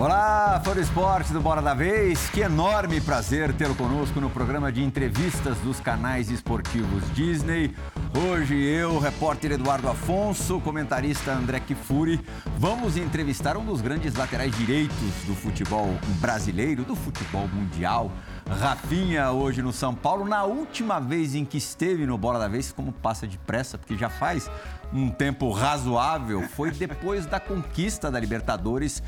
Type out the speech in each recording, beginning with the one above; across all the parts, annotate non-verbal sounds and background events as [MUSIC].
Hola. Olá, fã do esporte do Bora da Vez. Que enorme prazer tê-lo conosco no programa de entrevistas dos canais esportivos Disney. Hoje eu, repórter Eduardo Afonso, comentarista André Kifuri, vamos entrevistar um dos grandes laterais direitos do futebol brasileiro, do futebol mundial. Rafinha hoje no São Paulo, na última vez em que esteve no Bola da Vez, como passa depressa, porque já faz um tempo razoável, foi depois da conquista da Libertadores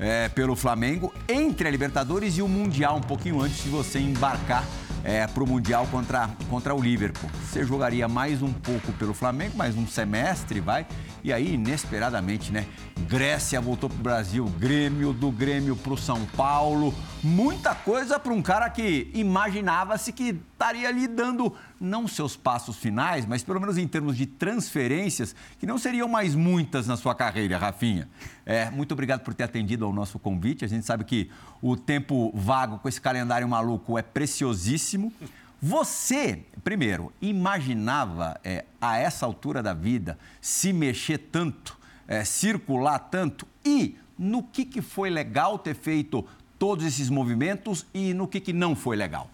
é, pelo Flamengo, entre a Libertadores e o Mundial, um pouquinho antes de você embarcar é, para o Mundial contra, contra o Liverpool. Você jogaria mais um pouco pelo Flamengo, mais um semestre, vai. E aí, inesperadamente, né? Grécia voltou para o Brasil, Grêmio, do Grêmio para o São Paulo. Muita coisa para um cara que imaginava-se que estaria ali dando não seus passos finais, mas pelo menos em termos de transferências, que não seriam mais muitas na sua carreira, Rafinha. É, muito obrigado por ter atendido ao nosso convite. A gente sabe que o tempo vago com esse calendário maluco é preciosíssimo. Você, primeiro, imaginava é, a essa altura da vida se mexer tanto, é, circular tanto e no que, que foi legal ter feito todos esses movimentos e no que, que não foi legal?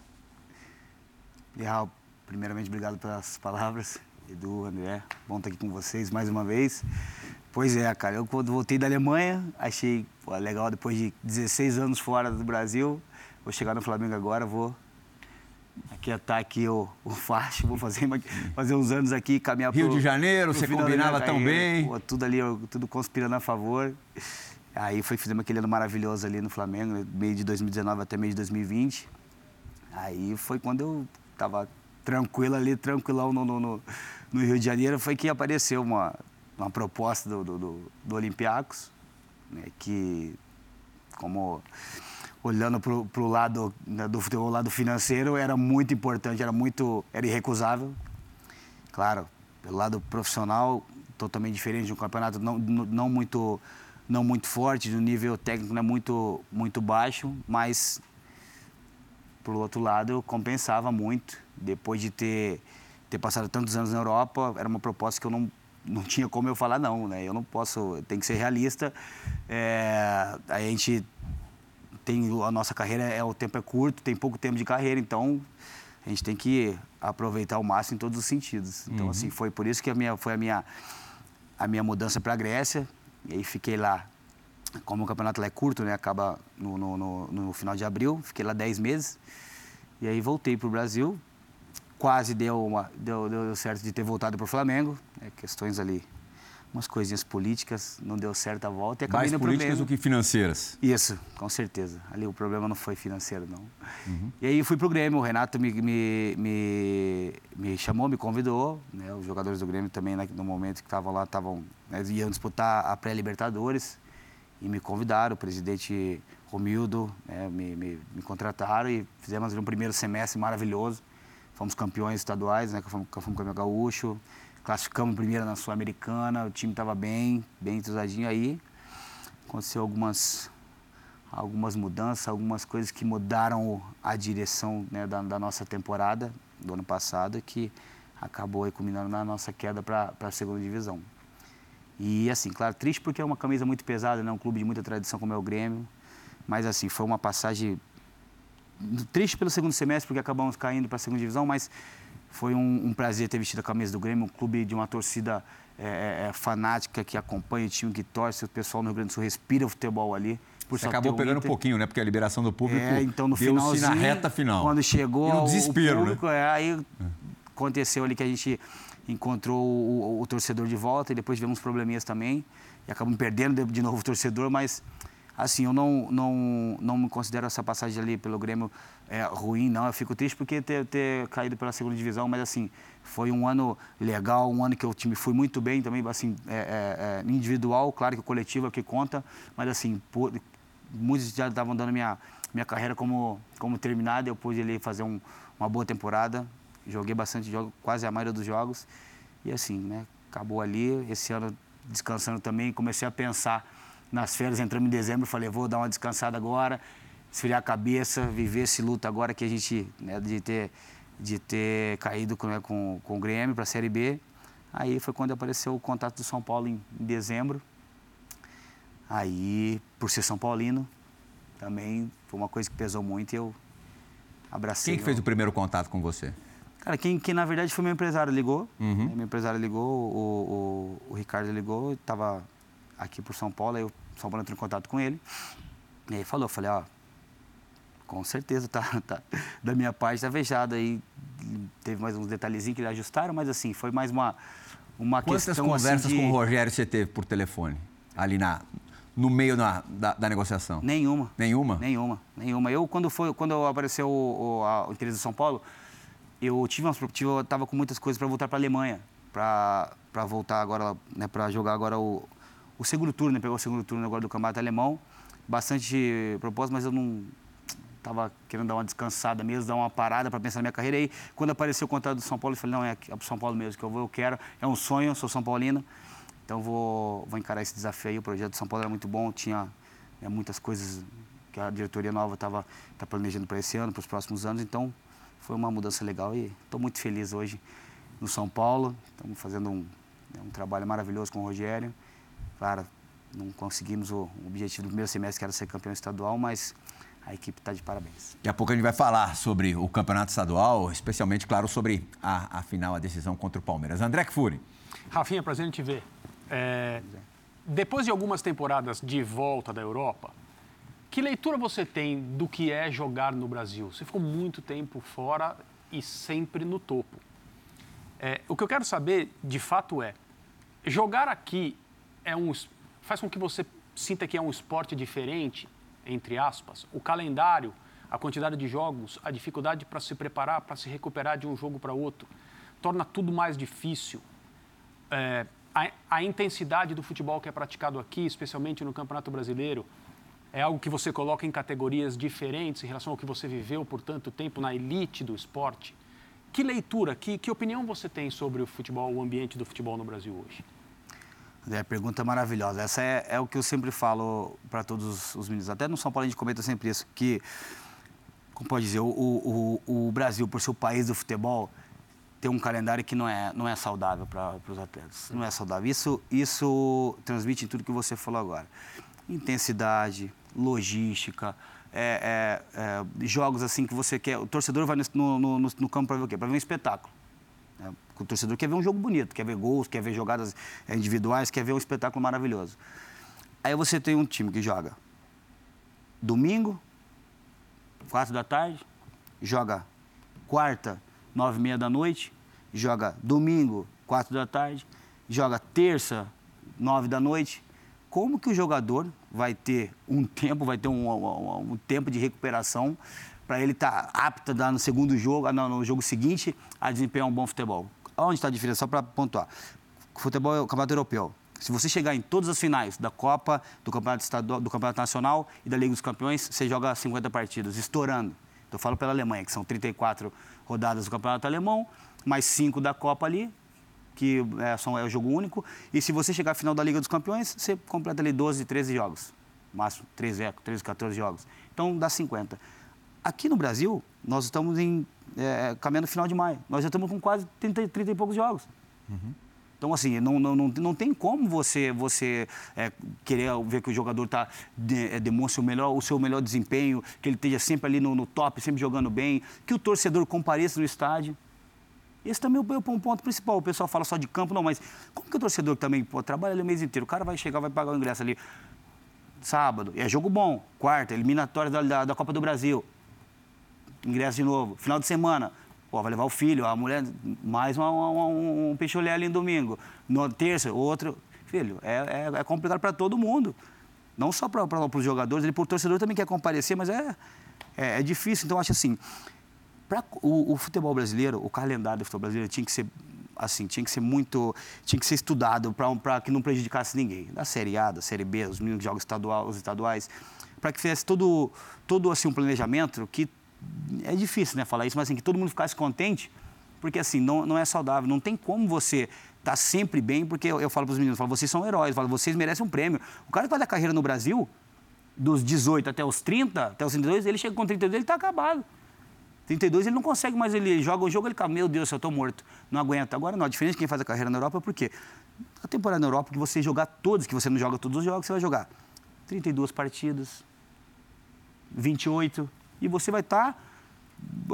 Leal, primeiramente, obrigado pelas palavras. Edu, André, bom estar aqui com vocês mais uma vez. Pois é, cara, eu quando voltei da Alemanha, achei pô, legal, depois de 16 anos fora do Brasil, vou chegar no Flamengo agora, vou aquietar aqui o, o facho, vou fazer, fazer uns anos aqui, caminhar Rio pro, de Janeiro, você combinava tão bem. Pô, tudo ali, tudo conspirando a favor. Aí foi, fizemos aquele ano maravilhoso ali no Flamengo, meio de 2019 até meio de 2020. Aí foi quando eu estava tranquilo ali, tranquilão no, no, no, no, Rio de Janeiro, foi que apareceu uma, uma proposta do, do, do, do Olympiacos, né, que, como olhando para o lado né, do futebol, lado financeiro, era muito importante, era muito, era irrecusável. Claro, pelo lado profissional, totalmente diferente de um campeonato não, não muito não muito forte, do nível técnico é muito muito baixo, mas por outro lado, compensava muito. Depois de ter, ter passado tantos anos na Europa, era uma proposta que eu não, não [LAUGHS] tinha como eu falar não, né? Eu não posso, tem que ser realista. É, a gente tem a nossa carreira é o tempo é curto, tem pouco tempo de carreira, então a gente tem que aproveitar ao máximo em todos os sentidos. Então uhum. assim foi por isso que a minha foi a minha a minha mudança para a Grécia e aí fiquei lá como o campeonato lá é curto, né? Acaba no, no, no, no final de abril, fiquei lá 10 meses. E aí voltei para o Brasil. Quase deu, uma, deu, deu certo de ter voltado para o Flamengo. Né? Questões ali, umas coisinhas políticas, não deu certo a volta. E Mais políticas do que financeiras. Isso, com certeza. Ali o problema não foi financeiro, não. Uhum. E aí fui para o Grêmio, o Renato me, me, me, me, chamou, me convidou. Né? Os jogadores do Grêmio também, né, no momento que estavam lá, estavam, né, iam disputar a pré-Libertadores e me convidaram, o presidente Romildo né, me, me, me, contrataram e fizemos um primeiro semestre maravilhoso. Fomos campeões estaduais, né, fomos, fomos campeão gaúcho, classificamos primeiro na Sul-Americana, o time estava bem, bem entrosadinho aí. Aconteceu algumas, algumas mudanças, algumas coisas que mudaram a direção né, da, da, nossa temporada do ano passado, que acabou culminando na nossa queda para a segunda divisão. E assim, claro, triste porque é uma camisa muito pesada, né? um clube de muita tradição como é o Grêmio. Mas assim, foi uma passagem triste pelo segundo semestre, porque acabamos caindo para a segunda divisão, mas foi um, um, prazer ter vestido a camisa do Grêmio, um clube de uma torcida é, é, é fanática que acompanha o time, que torce, o pessoal no Rio Grande do Sul respira o futebol ali. Você acabou pegando um pouquinho, né? Porque a liberação do público é, então, no final na reta final. Quando chegou e desespero, o público, né? é, aí aconteceu ali que a gente encontrou o, o, o, torcedor de volta e depois tivemos probleminhas também e acabamos perdendo de, de novo o torcedor, mas assim, eu não, não, não me considero essa passagem ali pelo Grêmio é, ruim, não. Eu fico triste porque ter, ter caído pela segunda divisão, mas assim, foi um ano legal, um ano que o time foi muito bem também, assim, é, é, é individual, claro que o coletivo é o que conta, mas assim, por, muitos já estavam dando minha, minha carreira como, como terminada, eu pude ali fazer um, uma boa temporada, joguei bastante jogos, quase a maioria dos jogos. E assim, né? Acabou ali, esse ano descansando também, comecei a pensar nas férias, entramos em dezembro, falei, vou dar uma descansada agora, esfriar a cabeça, viver esse luto agora que a gente, né, de ter, de ter caído né, com, com o Grêmio para a Série B. Aí foi quando apareceu o contato do São Paulo em, em dezembro. Aí, por ser São Paulino, também foi uma coisa que pesou muito e eu abracei. Quem que fez o primeiro contato com você? Cara, quem, quem na verdade foi meu empresário ligou. Uhum. Meu empresário ligou, o, o, o Ricardo ligou, estava aqui por São Paulo, aí o São Paulo entrou em contato com ele. E aí falou, falei, ó, com certeza tá, [LAUGHS] tá da minha parte tá fechado aí. Teve mais uns detalhezinhos que ajustaram, mas assim, foi mais uma, uma Quantas questão. Quantas conversas assim, de... com o Rogério você teve por telefone? Ali na, no meio da, da, da, negociação? Nenhuma. Nenhuma? Nenhuma, nenhuma. Eu, quando, foi, quando apareceu o, o, a, interesse de São Paulo, eu tive umas tive, eu tava com muitas coisas para voltar para a Alemanha, para voltar agora, né, para jogar agora o, o segundo turno, né, pegar o segundo turno agora do campeonato alemão. Bastante propósito, mas eu não estava querendo dar uma descansada mesmo, dar uma parada para pensar na minha carreira. E aí, quando apareceu o contrato do São Paulo, eu falei, não, é, é para São Paulo mesmo que eu vou, eu quero. É um sonho, sou São Paulino. Então vou, vou encarar esse desafio aí. O projeto do São Paulo era muito bom, tinha é, muitas coisas que a diretoria nova estava tá planejando para esse ano, para os próximos anos. Então foi uma mudança legal e estou muito feliz hoje no São Paulo. Estamos fazendo um, é, um trabalho maravilhoso com o Rogério. Claro, não conseguimos o, o objetivo do primeiro semestre, que era ser campeão estadual, mas a equipe está de parabéns. Daqui a pouco a gente vai falar sobre o campeonato estadual, especialmente, claro, sobre a, a final, a decisão contra o Palmeiras. André Kfouri. Rafinha, prazer em te ver. É, depois de algumas temporadas de volta da Europa, que leitura você tem do que é jogar no Brasil? Você ficou muito tempo fora e sempre no topo. É, o que eu quero saber, de fato, é jogar aqui é um, faz com que você sinta que é um esporte diferente, entre aspas. O calendário, a quantidade de jogos, a dificuldade para se preparar, para se recuperar de um jogo para outro, torna tudo mais difícil. É, a, a intensidade do futebol que é praticado aqui, especialmente no Campeonato Brasileiro, é algo que você coloca em categorias diferentes em relação ao que você viveu por tanto tempo na elite do esporte. Que leitura, que, que opinião você tem sobre o futebol, o ambiente do futebol no Brasil hoje? É, pergunta maravilhosa. Essa é, é o que eu sempre falo para todos os meninos. Até no São Paulo a gente comenta sempre isso, que, como pode dizer, o, o, o Brasil, por ser o país do futebol, tem um calendário que não é, não é saudável para os atletas. Não é saudável. Isso, isso transmite em tudo que você falou agora. Intensidade, logística, é, é, é, jogos assim que você quer. O torcedor vai no, no, no, no campo para ver o quê? Para ver um espetáculo. Né? O torcedor quer ver um jogo bonito, quer ver gols, quer ver jogadas é, individuais, quer ver um espetáculo maravilhoso. Aí você tem um time que joga domingo, quatro da tarde, joga quarta, nove e meia da noite, joga domingo, quatro da tarde, joga terça, nove da noite. Como que o jogador vai ter um tempo, vai ter um, um, um tempo de recuperação para ele estar tá apto a no segundo jogo, no jogo seguinte, a desempenhar um bom futebol? Onde está a diferença? Só para pontuar. Futebol é o campeonato europeu. Se você chegar em todas as finais da Copa, do Campeonato Estadual, do Campeonato Nacional e da Liga dos Campeões, você joga 50 partidas, estourando. Eu falo pela Alemanha, que são 34 rodadas do Campeonato Alemão, mais cinco da Copa ali, que é, são, é o jogo único. E se você chegar à final da Liga dos Campeões, você completa ali 12, 13 jogos. Máximo 13, 13 14 jogos. Então dá 50. Aqui no Brasil, nós estamos em, é, caminhando final de maio. Nós já estamos com quase 30, 30 e poucos jogos. Uhum. Então, assim, não, não, não, não tem como você, você é, querer ver que o jogador tá, de, é, demonstre o, melhor, o seu melhor desempenho, que ele esteja sempre ali no, no, top, sempre jogando bem, que o torcedor compareça no estádio. Esse também é um ponto principal. O pessoal fala só de campo, não, mas como que o torcedor também pô, trabalha ali o mês inteiro? O cara vai chegar, vai pagar o ingresso ali sábado, é jogo bom, quarta, eliminatória da, da, da Copa do Brasil, ingresso de novo, final de semana, Pô, vai levar o filho, a mulher, mais uma, uma, um, um peixolé ali no domingo. No terça, outro. Filho, é, é, é complicado para todo mundo. Não só para os jogadores, ele, para o torcedor também quer comparecer, mas é, é, é difícil. Então, acho assim, para o, o, futebol brasileiro, o calendário do futebol brasileiro tinha que ser assim, tinha que ser muito, tinha que ser estudado para que não prejudicasse ninguém. Da Série A, da Série B, os meninos que jogam estadual, os estaduais, para que fizesse todo, todo assim, um planejamento que é difícil, né, falar isso, mas assim, que todo mundo ficasse contente, porque assim, não, não é saudável, não tem como você estar tá sempre bem, porque eu, eu falo para os meninos, falo, vocês são heróis, falo, vocês merecem um prêmio. O cara que faz a carreira no Brasil, dos 18 até os 30, até os 32, ele chega com 32, ele está acabado. 32 ele não consegue mais, ele joga o jogo, ele fala, meu Deus, eu estou morto, não aguenta. Agora não, a diferença de quem faz a carreira na Europa é porque a temporada na Europa, que você jogar todos, que você não joga todos os jogos, você vai jogar 32 partidas, 28, e você vai estar. Tá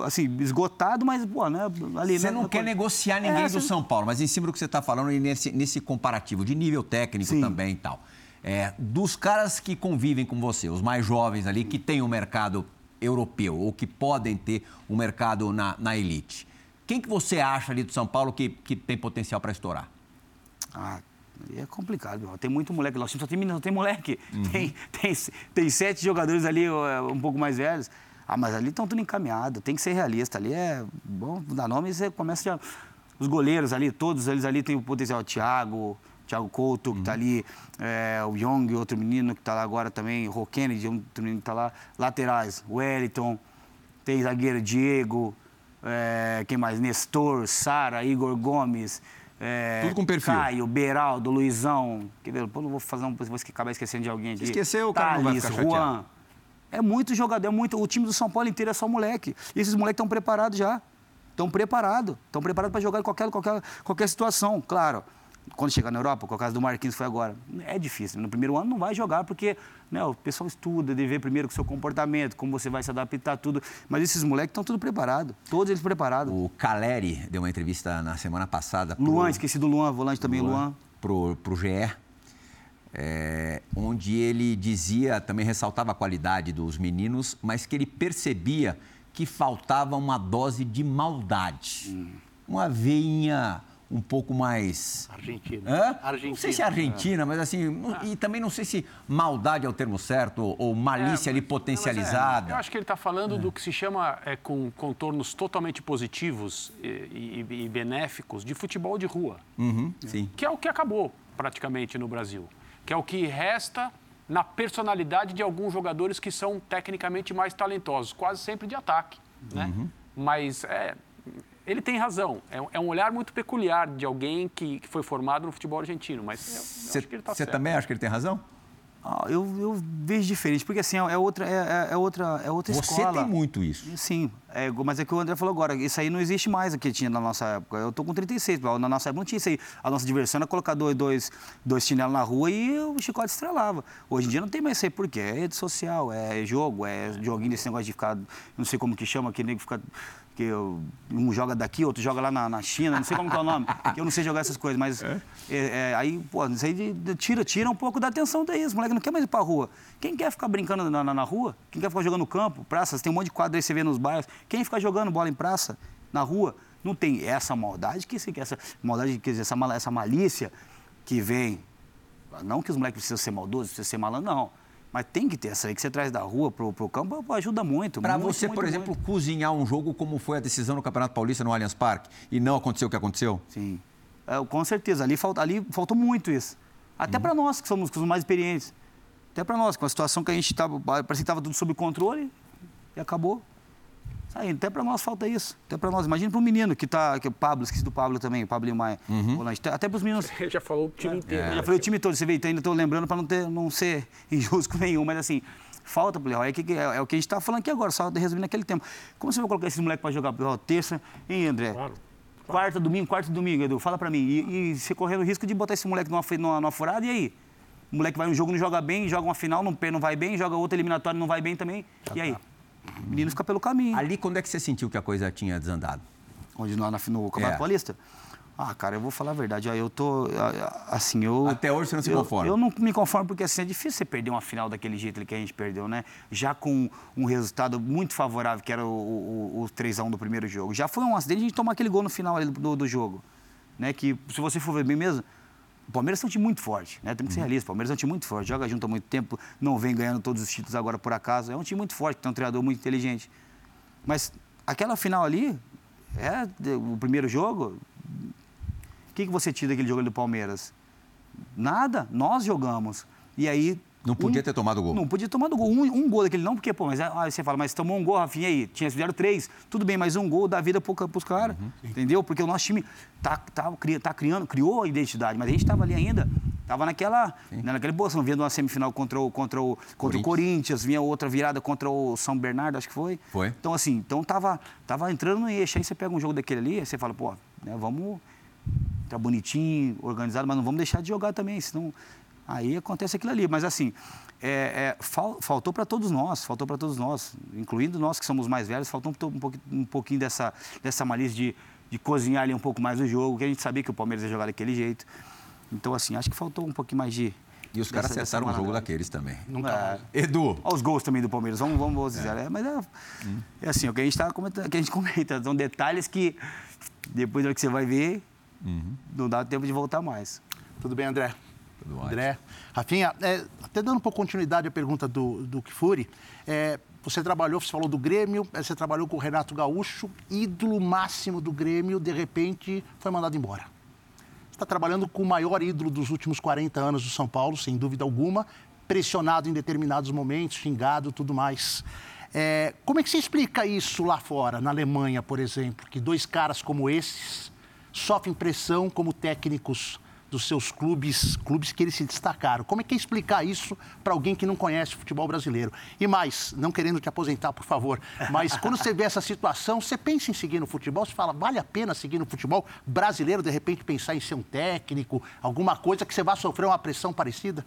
assim, esgotado, mas, pô, né? Ali, você né, não quer negociar ninguém é, do São Paulo, mas em cima do que você está falando, e nesse, nesse comparativo de nível técnico Sim. também e tal. É, dos caras que convivem com você, os mais jovens ali, que têm um mercado europeu ou que podem ter um mercado na, na elite, quem que você acha ali do São Paulo que, que tem potencial para estourar? Ah, é complicado, meu. tem muito moleque. Nós só tem menino, tem moleque. Uhum. Tem, tem, tem sete jogadores ali um pouco mais velhos. Ah, mas ali estão tudo encaminhado, tem que ser realista. Ali é bom, dá nome e você começa já. Os goleiros ali, todos eles ali têm o potencial. Thiago, Thiago Couto, uhum. que está ali, é, o Young, outro menino que está lá agora também, o Kennedy, outro menino que está lá. Laterais, Wellington, tem zagueiro Diego, é, quem mais? Nestor, Sara, Igor Gomes. É, Tudo com perfil. Caio, Beraldo, Luizão. Ver? Pô, não vou fazer um. Vou acabar esquecendo de alguém aqui. Esqueceu, o cara Thales, não Juan. É muito jogador, é muito. O time do São Paulo inteiro é só moleque. E esses moleques estão preparados já. Estão preparados. Estão preparados para jogar em qualquer, qualquer, qualquer situação. Claro, quando chegar na Europa, com o caso do Marquinhos foi agora, é difícil. No primeiro ano não vai jogar, porque né, o pessoal estuda, de ver primeiro o seu comportamento, como você vai se adaptar, tudo. Mas esses moleques estão tudo preparados, todos eles preparados. O Caleri deu uma entrevista na semana passada. Pro... Luan, esqueci do Luan, volante também, Luan. Luan. Pro, pro GE é, onde ele dizia, também ressaltava a qualidade dos meninos, mas que ele percebia que faltava uma dose de maldade. Hum. Uma veinha um pouco mais. Argentina. Hã? Argentina. Não sei se é Argentina, é. mas assim. Ah. E também não sei se maldade é o termo certo, ou malícia é, ali potencializada. É, eu acho que ele está falando do que se chama, é, com contornos totalmente positivos e, e, e benéficos, de futebol de rua. Uhum, sim. Que é o que acabou praticamente no Brasil que é o que resta na personalidade de alguns jogadores que são tecnicamente mais talentosos, quase sempre de ataque. Né? Uhum. Mas é, ele tem razão. É, é, um olhar muito peculiar de alguém que, que foi formado no futebol argentino. Mas eu, eu acho que ele está Você também acha que ele tem razão? Ah, eu, eu, vejo diferente, porque assim, é outra, é, é outra, é outra Você escola. Você tem muito isso. Sim, é, mas é que o André falou agora, isso aí não existe mais aqui tinha na nossa época. Eu tô com 36, na nossa época não tinha isso aí. A nossa diversão era colocar dois, dois, dois chinelos na rua e o chicote estrelava. Hoje em dia não tem mais isso aí, por quê? É rede social, é jogo, é joguinho desse negócio de ficar, não sei como que chama, que nem ficar que eu, um joga daqui, outro joga lá na, na, China, não sei como que é o nome, que eu não sei jogar essas coisas, mas é? É, é, aí, pô, isso aí de, de, tira, tira um pouco da atenção daí, os moleques não quer mais ir pra rua. Quem quer ficar brincando na, na, na, rua? Quem quer ficar jogando no campo, praças, tem um monte de quadro aí você vê nos bairros, quem fica jogando bola em praça, na rua, não tem essa maldade, que essa maldade, quer dizer, essa, essa malícia que vem, não que os moleques precisam ser maldosos, precisam ser malandros, não mas tem que ter essa aí que você traz da rua pro, pro campo, ajuda muito. Para você, muito, por exemplo, muito. cozinhar um jogo como foi a decisão no Campeonato Paulista no Allianz Parque e não aconteceu o que aconteceu? Sim. É, com certeza. Ali, falta, ali faltou muito isso. Até uhum. para nós, que somos os mais experientes. Até para nós, com a situação que a gente estava. Parecia que estava tudo sob controle e acabou. Saindo. Até para nós falta isso. Até para nós. Imagina para um menino que está. Que é o Pablo, esqueci do Pablo também, o Pablo Maia. Uhum. Até para os meninos. Você [LAUGHS] já falou o time é. inteiro. É. Já falei o time todo. Você vê, então ainda estou lembrando para não, ter, não ser [LAUGHS] injusto com nenhum, mas assim. Falta pro Leroy, é, que, é, é, o que a gente está falando aqui agora, só resumindo naquele tempo. Como você vai colocar esses moleques para jogar pro terça, hein, André? Claro. Quarta, domingo, quarta domingo, Edu, fala para mim. E, e você correndo o risco de botar esse moleque numa, numa, numa furada, e aí? O moleque vai um jogo, não joga bem, joga uma final, não, não vai bem, joga outra eliminatória, não vai bem também. e aí? O menino fica pelo caminho. Ali, quando é que você sentiu que a coisa tinha desandado? Onde lá no Campeonato é. Paulista? Ah, cara, eu vou falar a verdade. Eu tô. Assim, eu. Até hoje você não se conforma? Eu, eu não me conformo porque assim, é difícil você perder uma final daquele jeito que a gente perdeu, né? Já com um resultado muito favorável, que era o, o, o 3x1 do primeiro jogo. Já foi um acidente a gente tomar aquele gol no final do, do jogo. Né? Que, se você for ver bem mesmo, o Palmeiras é um time muito forte, né? Tem que ser uhum. realista. O Palmeiras é um time muito forte, joga junto há muito tempo, não vem ganhando todos os títulos agora por acaso. É um time muito forte, tem um treinador muito inteligente. Mas aquela final ali, é o primeiro jogo. O que, que você tira daquele jogo do Palmeiras? Nada, nós jogamos. E aí não podia um, ter tomado gol. Não podia ter tomado gol. Um, um gol daquele não, porque, pô, mas aí você fala, mas tomou um gol, Rafinha, aí, tinha fizeram três. Tudo bem, mas um gol dá vida para os caras. Uhum. Entendeu? Porque o nosso time tá, tá, tá criando, criou a identidade, mas a gente estava ali ainda. Estava naquela, né, naquela posição, vendo uma semifinal contra o, contra, o, contra Corinthians. o Corinthians, vinha outra virada contra o São Bernardo, acho que foi. Foi. Então, assim, então tava, tava entrando no eixo. Aí você pega um jogo daquele ali, aí você fala, pô, né, vamos tá bonitinho, organizado, mas não vamos deixar de jogar também, senão Aí acontece aquilo ali. Mas assim, é, é, fal, faltou para todos nós, faltou para todos nós, incluindo nós que somos mais velhos, faltou um, pouquinho, um pouquinho dessa, dessa malícia de, de cozinhar ali um pouco mais o jogo, que a gente sabia que o Palmeiras ia jogar daquele jeito. Então, assim, acho que faltou um pouquinho mais de. E os caras acertaram um jogo daqueles também. Nunca é. Edu. Olha os gols também do Palmeiras, vamos, vamos dizer. É. mas é, hum. é, assim, o que a gente está comentando, que a gente [LAUGHS] comenta, são detalhes que depois que você vai ver, uhum. não dá tempo de voltar mais. Tudo bem, André? Tudo André. Rafinha, é, até dando um pouco continuidade à pergunta do, do Kifuri, é, você trabalhou, você falou do Grêmio, é, você trabalhou com o Renato Gaúcho, ídolo máximo do Grêmio, de repente foi mandado embora. Você está trabalhando com o maior ídolo dos últimos 40 anos do São Paulo, sem dúvida alguma, pressionado em determinados momentos, xingado tudo mais. É, como é que você explica isso lá fora, na Alemanha, por exemplo, que dois caras como esses sofrem pressão como técnicos dos seus clubes, clubes que eles se destacaram. Como é que é explicar isso para alguém que não conhece o futebol brasileiro? E mais, não querendo te aposentar, por favor, mas quando você vê essa situação, você pensa em seguir no futebol, você fala, vale a pena seguir no futebol brasileiro, de repente pensar em ser um técnico, alguma coisa que você vai sofrer uma pressão parecida?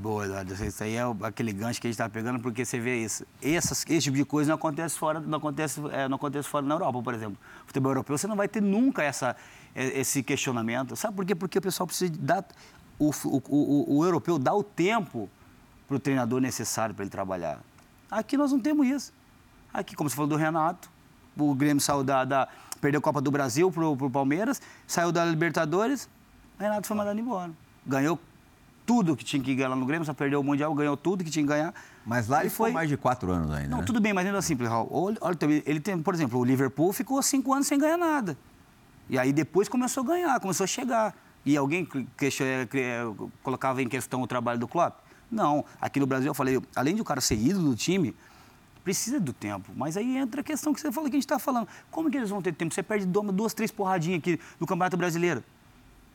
Boa, Eduardo. Isso aí é aquele gancho que a gente está pegando, porque você vê isso. Essas, esse tipo de coisa não acontece fora, não acontece, é, não acontece fora na Europa, por exemplo. Futebol europeu, você não vai ter nunca essa, esse questionamento. Sabe por quê? Porque o pessoal precisa dar. O, o, o, o europeu dá o tempo para o treinador necessário para ele trabalhar. Aqui nós não temos isso. Aqui, como você falou do Renato, o Grêmio saiu da, da perdeu a Copa do Brasil para o Palmeiras, saiu da Libertadores, o Renato foi mandado embora. Ganhou tudo que tinha que ganhar lá no Grêmio, só perdeu o Mundial, ganhou tudo que tinha que ganhar. Mas lá ele foi mais de quatro anos ainda. Não, né? tudo bem, mas ainda assim, olha, olha, ele tem, por exemplo, o Liverpool ficou cinco anos sem ganhar nada. E aí depois começou a ganhar, começou a chegar. E alguém que, que, colocava em questão o trabalho do Klopp? Não. Aqui no Brasil, eu falei, além de o cara ser ídolo do time, precisa do tempo. Mas aí entra a questão que você falou que a gente está falando. Como que eles vão ter tempo? Você perde duas, três porradinhas aqui no Campeonato Brasileiro.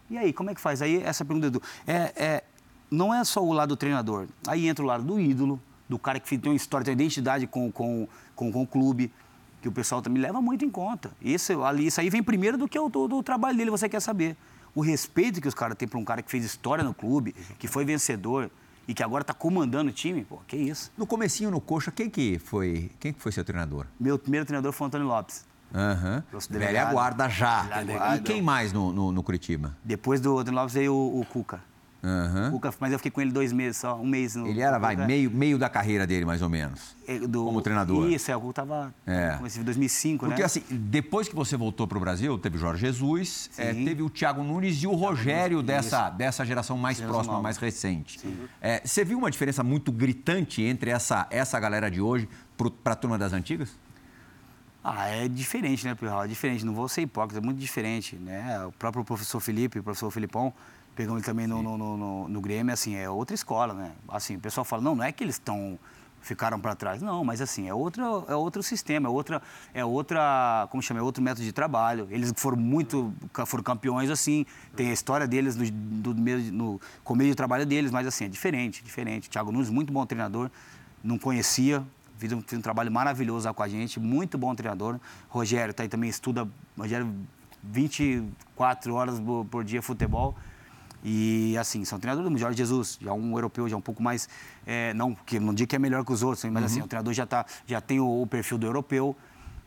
E aí, como é que faz? Aí, essa pergunta do. É, é, não é só o lado do treinador. Aí entra o lado do ídolo, do cara que tem uma história, tem uma identidade com, com, com, com o clube, que o pessoal também leva muito em conta. Isso, ali, isso aí vem primeiro do que o do, do trabalho dele, você quer saber. O respeito que os caras têm para um cara que fez história no clube, que foi vencedor e que agora está comandando o time, pô, que isso. No comecinho, no Coxa, quem que foi, quem que foi seu treinador? Meu primeiro treinador foi o Antônio Lopes. Uhum. Velha guarda já. E quem mais no, no, no Curitiba? Depois do Antônio Lopes veio o, o Cuca. Uhum. mas eu fiquei com ele dois meses só, um mês. No, ele era, vai, meio, meio da carreira dele, mais ou menos, é, do, como treinador. Isso, é, o Cuca estava, é. em 2005, Porque, né? assim, depois que você voltou para o Brasil, teve Jorge Jesus, é, teve o Thiago Nunes e o Rogério dessa, dessa geração mais próxima, nova. mais recente. É, você viu uma diferença muito gritante entre essa, essa galera de hoje para a turma das antigas? Ah, é diferente, né, Pirral? É diferente, não vou ser hipócrita, é muito diferente, né? O próprio professor Felipe, o professor Filipão, pegamos ele também no, no, no, no, Grêmio, assim, é outra escola, né? Assim, o pessoal fala, não, não é que eles estão ficaram para trás. Não, mas assim, é outro, é outro sistema, é outra, é outra, como chama, é outro método de trabalho. Eles foram muito, foram campeões assim, tem a história deles no, do, no começo de trabalho deles, mas assim, é diferente, diferente. Thiago Nunes, muito bom treinador, não conhecia, fez um, fez um trabalho maravilhoso lá com a gente, muito bom treinador. Rogério tá aí também, estuda, Rogério 24 horas por, por dia futebol. E assim, são treinadores do Jorge Jesus, já um europeu, já um pouco mais. É, não, que não digo que é melhor que os outros, mas assim, uhum. assim, o treinador já, tá, já tem o, o perfil do europeu.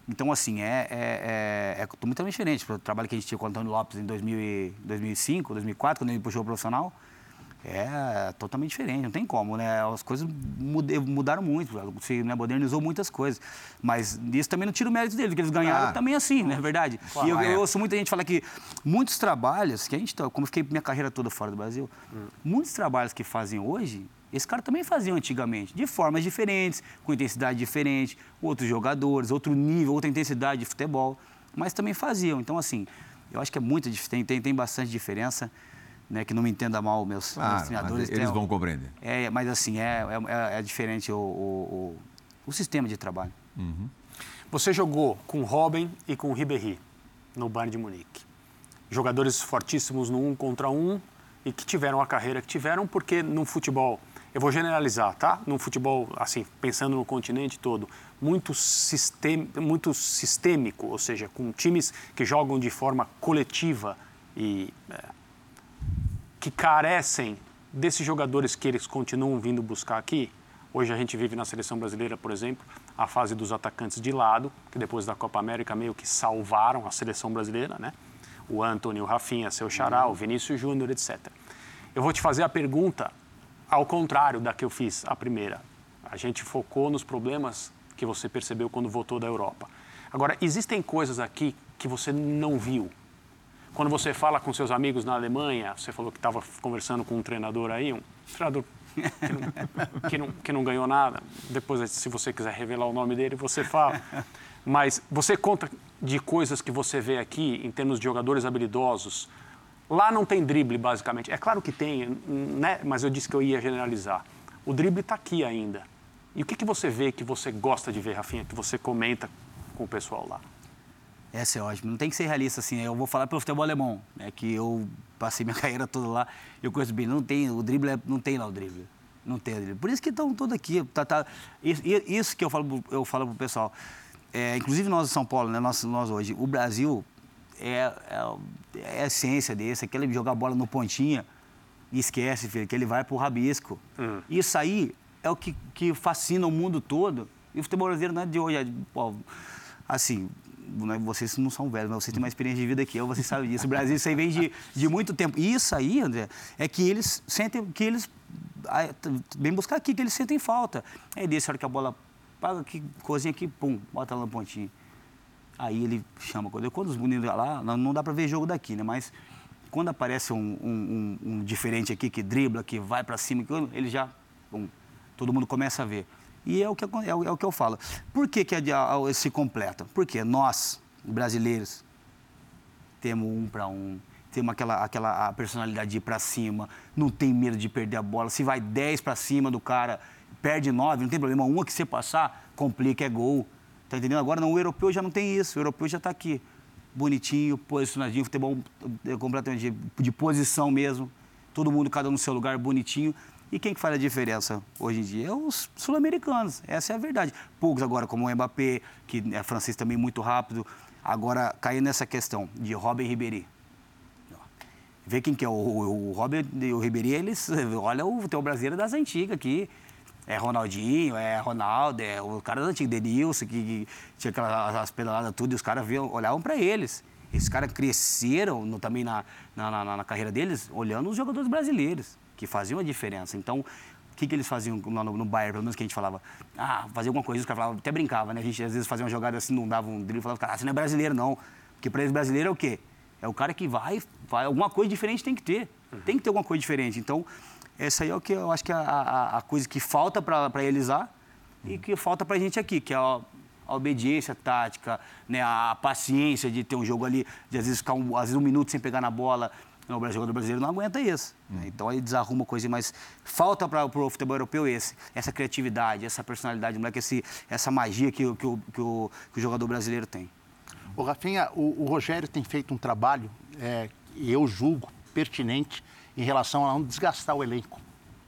Então, assim, é, é, é, é totalmente diferente. O trabalho que a gente tinha com o Antônio Lopes em 2000, 2005, 2004, quando ele puxou o profissional, é totalmente diferente, não tem como, né? As coisas mudaram muito, você né, modernizou muitas coisas. Mas isso também não tira o mérito deles, que eles ganharam também assim, não é verdade? Claro, e eu, eu é. ouço muita gente falar que muitos trabalhos, que a gente, tá, como eu fiquei minha carreira toda fora do Brasil, hum. muitos trabalhos que fazem hoje, esse cara também faziam antigamente, de formas diferentes, com intensidade diferente, outros jogadores, outro nível, outra intensidade de futebol, mas também faziam. Então, assim, eu acho que é muito, tem, tem, tem bastante diferença né, que não me entenda mal, meus, ah, meus treinadores. Eles vão compreender. É, mas assim, é, é, é diferente o, o, o, sistema de trabalho. Uhum. Você jogou com Robin e com Ribéry no Bayern de Munique. Jogadores fortíssimos no um contra um e que tiveram a carreira que tiveram, porque no futebol, eu vou generalizar, tá? No futebol, assim, pensando no continente todo, muito, sistem, muito sistêmico, ou seja, com times que jogam de forma coletiva e é, que carecem desses jogadores que eles continuam vindo buscar aqui, hoje a gente vive na seleção brasileira, por exemplo, a fase dos atacantes de lado, que depois da Copa América meio que salvaram a seleção brasileira, né? O Antônio, o Rafinha, seu Xará, o Vinícius Júnior, etc. Eu vou te fazer a pergunta ao contrário da que eu fiz a primeira. A gente focou nos problemas que você percebeu quando voltou da Europa. Agora, existem coisas aqui que você não viu. Quando você fala com seus amigos na Alemanha, você falou que estava conversando com um treinador aí, um treinador que não, que não, que não ganhou nada. Depois, se você quiser revelar o nome dele, você fala. Mas você conta de coisas que você vê aqui em termos de jogadores habilidosos. Lá não tem drible, basicamente. É claro que tem, né? mas eu disse que eu ia generalizar. O drible está aqui ainda. E o que, que você vê que você gosta de ver, Rafinha, que você comenta com o pessoal lá? Essa é ótima. Não tem que ser realista assim. Eu vou falar pelo futebol alemão, né? Que eu passei minha [LAUGHS] carreira toda lá. Eu conheço bem. Não tem o drible, é, não tem lá o drible. Não tem o drible. Por isso que estão todos aqui. Tá, tá, isso, isso, que eu falo, eu falo pro pessoal. É, inclusive nós de São Paulo, né? Nós, nós hoje. O Brasil é, é, é a essência desse. Aquele jogar bola no pontinha e esquece, filho, que ele vai pro rabisco. Hum. Isso aí é o que, que fascina o mundo todo. E o futebol brasileiro não é de hoje. É, pô, assim, vocês não são velhos, mas vocês têm mais experiência de vida que eu, vocês sabem disso. O Brasil, isso aí vem de, de muito tempo. E isso aí, André, é que eles sentem, que eles vem buscar aqui, que eles sentem falta. Aí desse, a hora que a bola paga aqui, cozinha aqui, pum, bota lá no pontinho. Aí ele chama. Quando os meninos lá, não dá para ver jogo daqui, né? Mas quando aparece um, um, um, um diferente aqui que dribla, que vai para cima, ele já, pum, todo mundo começa a ver. E é o que, é, é o que eu falo. Por que, que se completa? Porque nós, brasileiros, temos um para um, temos aquela, aquela personalidade de ir para cima, não tem medo de perder a bola. Se vai 10 para cima do cara, perde 9, não tem problema. Uma que você passar, complica, é gol. Tá entendendo? Agora não, o europeu já não tem isso. O europeu já está aqui. Bonitinho, posicionadinho, futebol é completamente de, de posição mesmo. Todo mundo, cada um no seu lugar, bonitinho. E quem que faz a diferença hoje em dia? É os sul-americanos, essa é a verdade. Poucos agora, como o Mbappé, que é francês também muito rápido. Agora, caindo nessa questão de Robin Ribéry. Vê quem que é o, o, o Robin e o Ribéry, eles, [LAUGHS] olha o futebol brasileiro das antigas aqui. É Ronaldinho, é Ronaldo, é o cara das antigas, Denilson, que, que tinha aquelas pedaladas tudo, e os caras olhavam para eles. Esses caras cresceram no, também na, na, na, na carreira deles, olhando os jogadores brasileiros que faziam a diferença. Então, o que, que eles faziam lá no, no Bayern, pelo menos que a gente falava? Ah, fazia alguma coisa, os caras falavam, até brincava, né? A gente às vezes fazia uma jogada assim, não dava um drible, falava, cara, você não é brasileiro, não. Porque para eles brasileiro é o quê? É o cara que vai, vai, alguma coisa diferente tem que ter. Uhum. Tem que ter alguma coisa diferente. Então, essa aí é o que eu acho que é a, a, a coisa que falta para eles lá uhum. e que falta para a gente aqui, que é a, a obediência tática, né, a paciência de ter um jogo ali, de às vezes ficar um, às vezes um minuto sem pegar na bola, não, o jogador brasileiro não aguenta isso. Né? Então aí desarruma coisa, mas falta para o futebol europeu esse, essa criatividade, essa personalidade, moleque, esse, essa magia que, que, o, que, o, que o jogador brasileiro tem. O Rafinha, o, o Rogério tem feito um trabalho, é, eu julgo, pertinente em relação a não desgastar o elenco.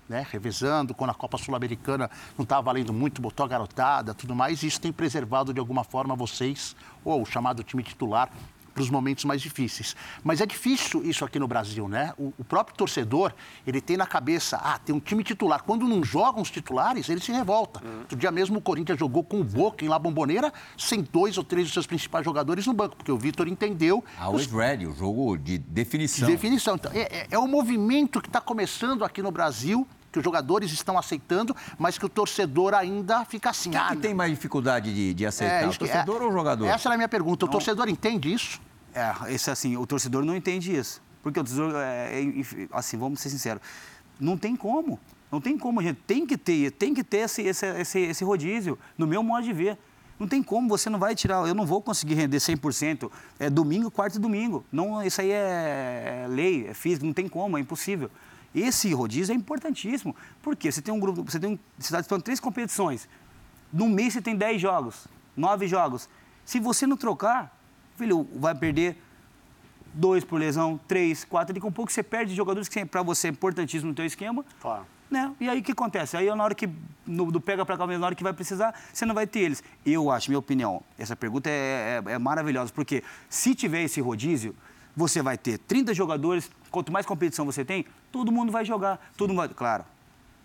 Né, revezando, quando a Copa Sul-Americana não estava valendo muito, botou a garotada, tudo mais, isso tem preservado de alguma forma vocês, ou o chamado time titular, para os momentos mais difíceis. Mas é difícil isso aqui no Brasil, né? O, o, próprio torcedor, ele tem na cabeça, ah, tem um time titular. Quando não jogam os titulares, ele se revolta. Uhum. Outro dia mesmo o Corinthians jogou com o Boca em La Bombonera, sem dois ou três dos seus principais jogadores no banco, porque o Vitor entendeu... Always os... ready, o jogo de definição. De definição. Então, é, é, é um movimento que está começando aqui no Brasil, que os jogadores estão aceitando, mas que o torcedor ainda fica assim. Quem ah, que tem mais dificuldade de, de aceitar, é, o torcedor é, ou o jogador? Essa era a minha pergunta. O Não. torcedor entende isso? É, esse assim, o torcedor não entende isso. Porque o torcedor, é, é, assim, vamos ser sinceros, não tem como. Não tem como, a gente tem que ter, tem que ter esse, esse, esse, esse rodízio, no meu modo de ver. Não tem como, você não vai tirar, eu não vou conseguir render 100%, é domingo, quarto e domingo. Não, isso aí é, é lei, é físico, não tem como, é impossível. Esse rodízio é importantíssimo, porque você tem um grupo, você tem você está disputando três competições, no mês você tem 10 jogos, 9 jogos. Se você não trocar, filho, vai perder dois por lesão, três, quatro. Daqui a um pouco você perde jogadores que para você é importantíssimo no teu esquema. Claro. Né? E aí o que acontece? Aí na hora que, no, do pega para cá, na hora que vai precisar, você não vai ter eles. Eu acho, minha opinião, essa pergunta é, é, é maravilhosa, porque se tiver esse rodízio, você vai ter 30 jogadores, quanto mais competição você tem, todo mundo vai jogar. Todo mundo vai... Claro,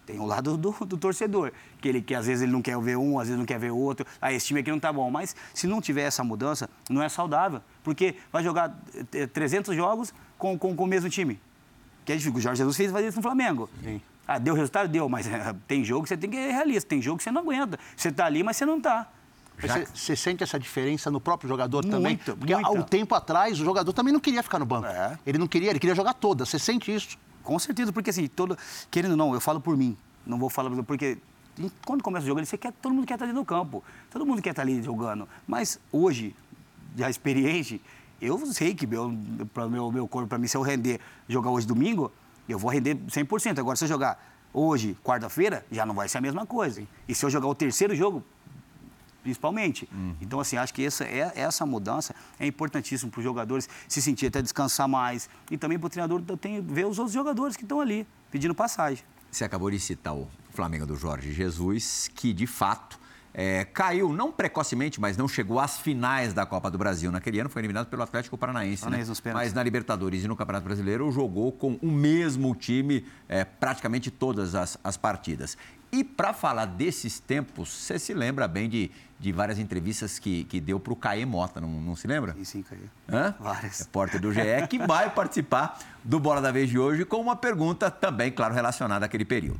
tem o lado do, do, torcedor, que ele que às vezes ele não quer ver um, às vezes não quer ver outro. Ah, esse time aqui não tá bom. Mas se não tiver essa mudança, não é saudável. Porque vai jogar 300 eh, jogos com, com, com o mesmo time. Que é difícil. O Jorge Jesus fez fazer isso no Flamengo. Sim. Ah, deu resultado? Deu, mas é, tem jogo que você tem que ser realista, tem jogo que você não aguenta. Você tá ali, mas você não tá. Você, você, sente essa diferença no próprio jogador também? Porque há um tempo atrás o jogador também não queria ficar no banco. É. Ele não queria, ele queria jogar toda. Você sente isso? Com certeza, porque assim, todo, querendo ou não, eu falo por mim, não vou falar porque quando começa o jogo, você quer, todo mundo quer estar ali no campo, todo mundo quer estar ali jogando. Mas hoje, já experiente, eu sei que meu, para meu, meu corpo, para mim, se eu render, jogar hoje domingo, eu vou render 100%. Agora, se eu jogar hoje, quarta-feira, já não vai ser a mesma coisa. E se eu jogar o terceiro jogo, principalmente. Uhum. Então, assim, acho que essa, é, essa mudança é importantíssima para os jogadores se sentir até descansar mais. E também para o treinador tem, ver os outros jogadores que estão ali, pedindo passagem. Você acabou de citar o Flamengo do Jorge Jesus, que de fato é, caiu, não precocemente, mas não chegou às finais da Copa do Brasil. Naquele ano foi eliminado pelo Atlético Paranaense. Né? Mas na Libertadores e no Campeonato Brasileiro jogou com o mesmo time é, praticamente todas as, as partidas. E para falar desses tempos, você se lembra bem de, de várias entrevistas que, que deu para o Caê Mota, não, não, se lembra? Sim, sim, Caê. Hã? Várias. Repórter do GE, que vai participar do Bola da Vez de hoje com uma pergunta também, claro, relacionada àquele período.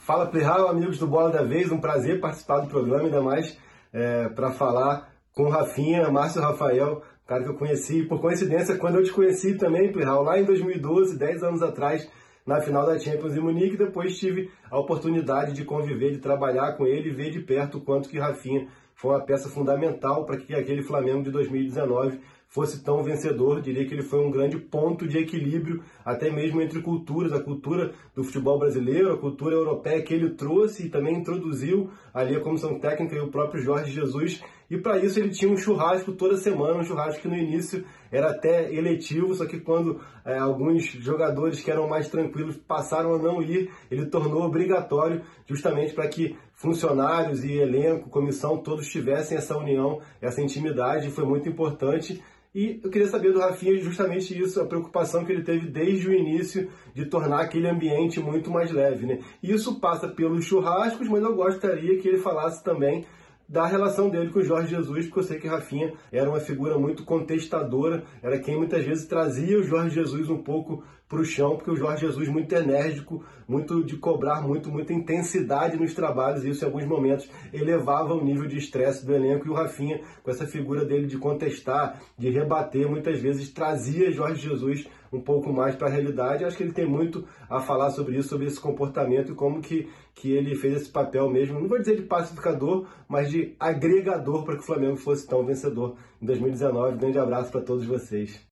Fala, Plihal, amigos do Bola da Vez, um prazer participar do programa, ainda mais é, para falar com o Rafinha, Márcio Rafael, cara que eu conheci, por coincidência, quando eu te conheci também, Plihal, lá em 2012, 10 anos atrás, na final da Champions em Munique. Depois tive a oportunidade de conviver, de trabalhar com ele e ver de perto o quanto que Rafinha foi uma peça fundamental para que aquele Flamengo de 2019 fosse tão vencedor. Diria que ele foi um grande ponto de equilíbrio, até mesmo entre culturas, a cultura do futebol brasileiro, a cultura europeia que ele trouxe e também introduziu ali a comissão técnica e o próprio Jorge Jesus. E para isso ele tinha um churrasco toda semana, um churrasco que no início era até eletivo, só que quando é, alguns jogadores que eram mais tranquilos passaram a não ir, ele tornou obrigatório justamente para que funcionários e elenco, comissão, todos tivessem essa união, essa intimidade, foi muito importante. E eu queria saber do Rafinha justamente isso, a preocupação que ele teve desde o início de tornar aquele ambiente muito mais leve. Né? Isso passa pelos churrascos, mas eu gostaria que ele falasse também da relação dele com o Jorge Jesus, porque eu sei que Rafinha era uma figura muito contestadora, era quem muitas vezes trazia o Jorge Jesus um pouco para o chão, porque o Jorge Jesus muito enérgico, muito de cobrar muito, muita intensidade nos trabalhos, e isso em alguns momentos elevava o nível de estresse do elenco, e o Rafinha, com essa figura dele de contestar, de rebater, muitas vezes trazia Jorge Jesus um pouco mais para a realidade. Acho que ele tem muito a falar sobre isso, sobre esse comportamento e como que, que ele fez esse papel mesmo, não vou dizer de pacificador, mas de agregador para que o Flamengo fosse tão vencedor em 2019. Grande abraço para todos vocês.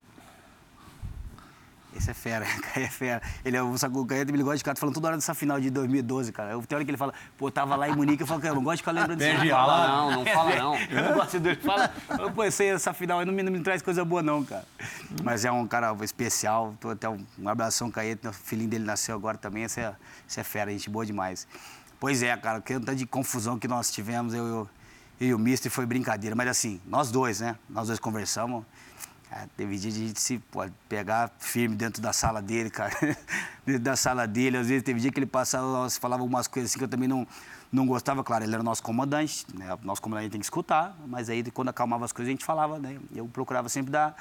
Esse é fera, [LAUGHS] Caio é fera. Ele é o Sacucanheta, ele gosta de ficar falando toda hora dessa final de 2012, cara. Eu, tem hora que ele fala, pô, tava lá em Munique, eu falo, cara, eu não gosto de ficar lembrando disso. Não fala não, não fala [LAUGHS] não. Eu não gosto dele. Fala, eu sei essa final, não me, não me traz coisa boa não, cara. Mas é um cara especial, tô até um, um abração, Caeta, o filhinho dele nasceu agora também, esse é, esse é fera, gente boa demais. Pois é, cara, que tanto de confusão que nós tivemos, eu, eu, eu e o Mister, foi brincadeira. Mas assim, nós dois, né, nós dois conversamos, Cara, teve dia de a gente se pode pegar firme dentro da sala dele, cara. [LAUGHS] dentro da sala dele. Às vezes teve dia que ele passava, falava algumas coisas assim que eu também não, não gostava. Claro, ele era nosso comandante, né? Nosso comandante tem que escutar. Mas aí, quando acalmava as coisas, a gente falava, né? Eu procurava sempre dar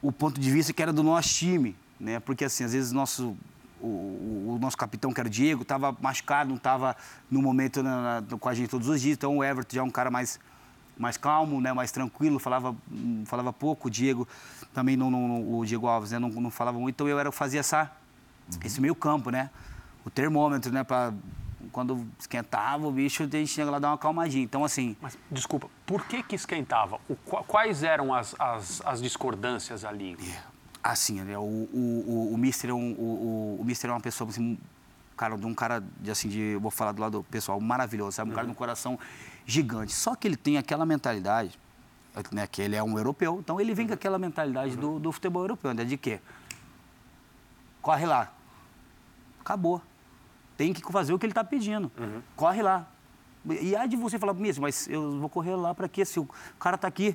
o ponto de vista que era do nosso time, né? Porque, assim, às vezes nosso, o, o, nosso capitão, que era o Diego, estava machucado, não estava no momento na, na, com a gente todos os dias. Então, o Everton já é um cara mais mais calmo, né, mais tranquilo, falava, falava pouco. O Diego também, não, não o Diego Alves, né, não, não falava muito. Então eu era, fazia essa, uhum. esse meio campo, né? O termômetro, né, para quando esquentava o bicho, a gente tinha lá dar uma calmadinha. Então, assim. Mas, desculpa, por que que esquentava? O, quais eram as, as, as discordâncias ali? Assim, né, o, o, o, o Mister é um, o, o, Mister é uma pessoa, assim, cara, de um cara, de, assim, de, vou falar do lado pessoal, maravilhoso, sabe? Um uhum. cara de um coração gigante. Só que ele tem aquela mentalidade, né, que ele é um europeu, então ele vem com aquela mentalidade do, do futebol europeu, né, de quê? Corre lá. Acabou. Tem que fazer o que ele está pedindo. Uhum. Corre lá. E aí de você falar, mesmo, mas eu vou correr lá para quê? Se o cara está aqui.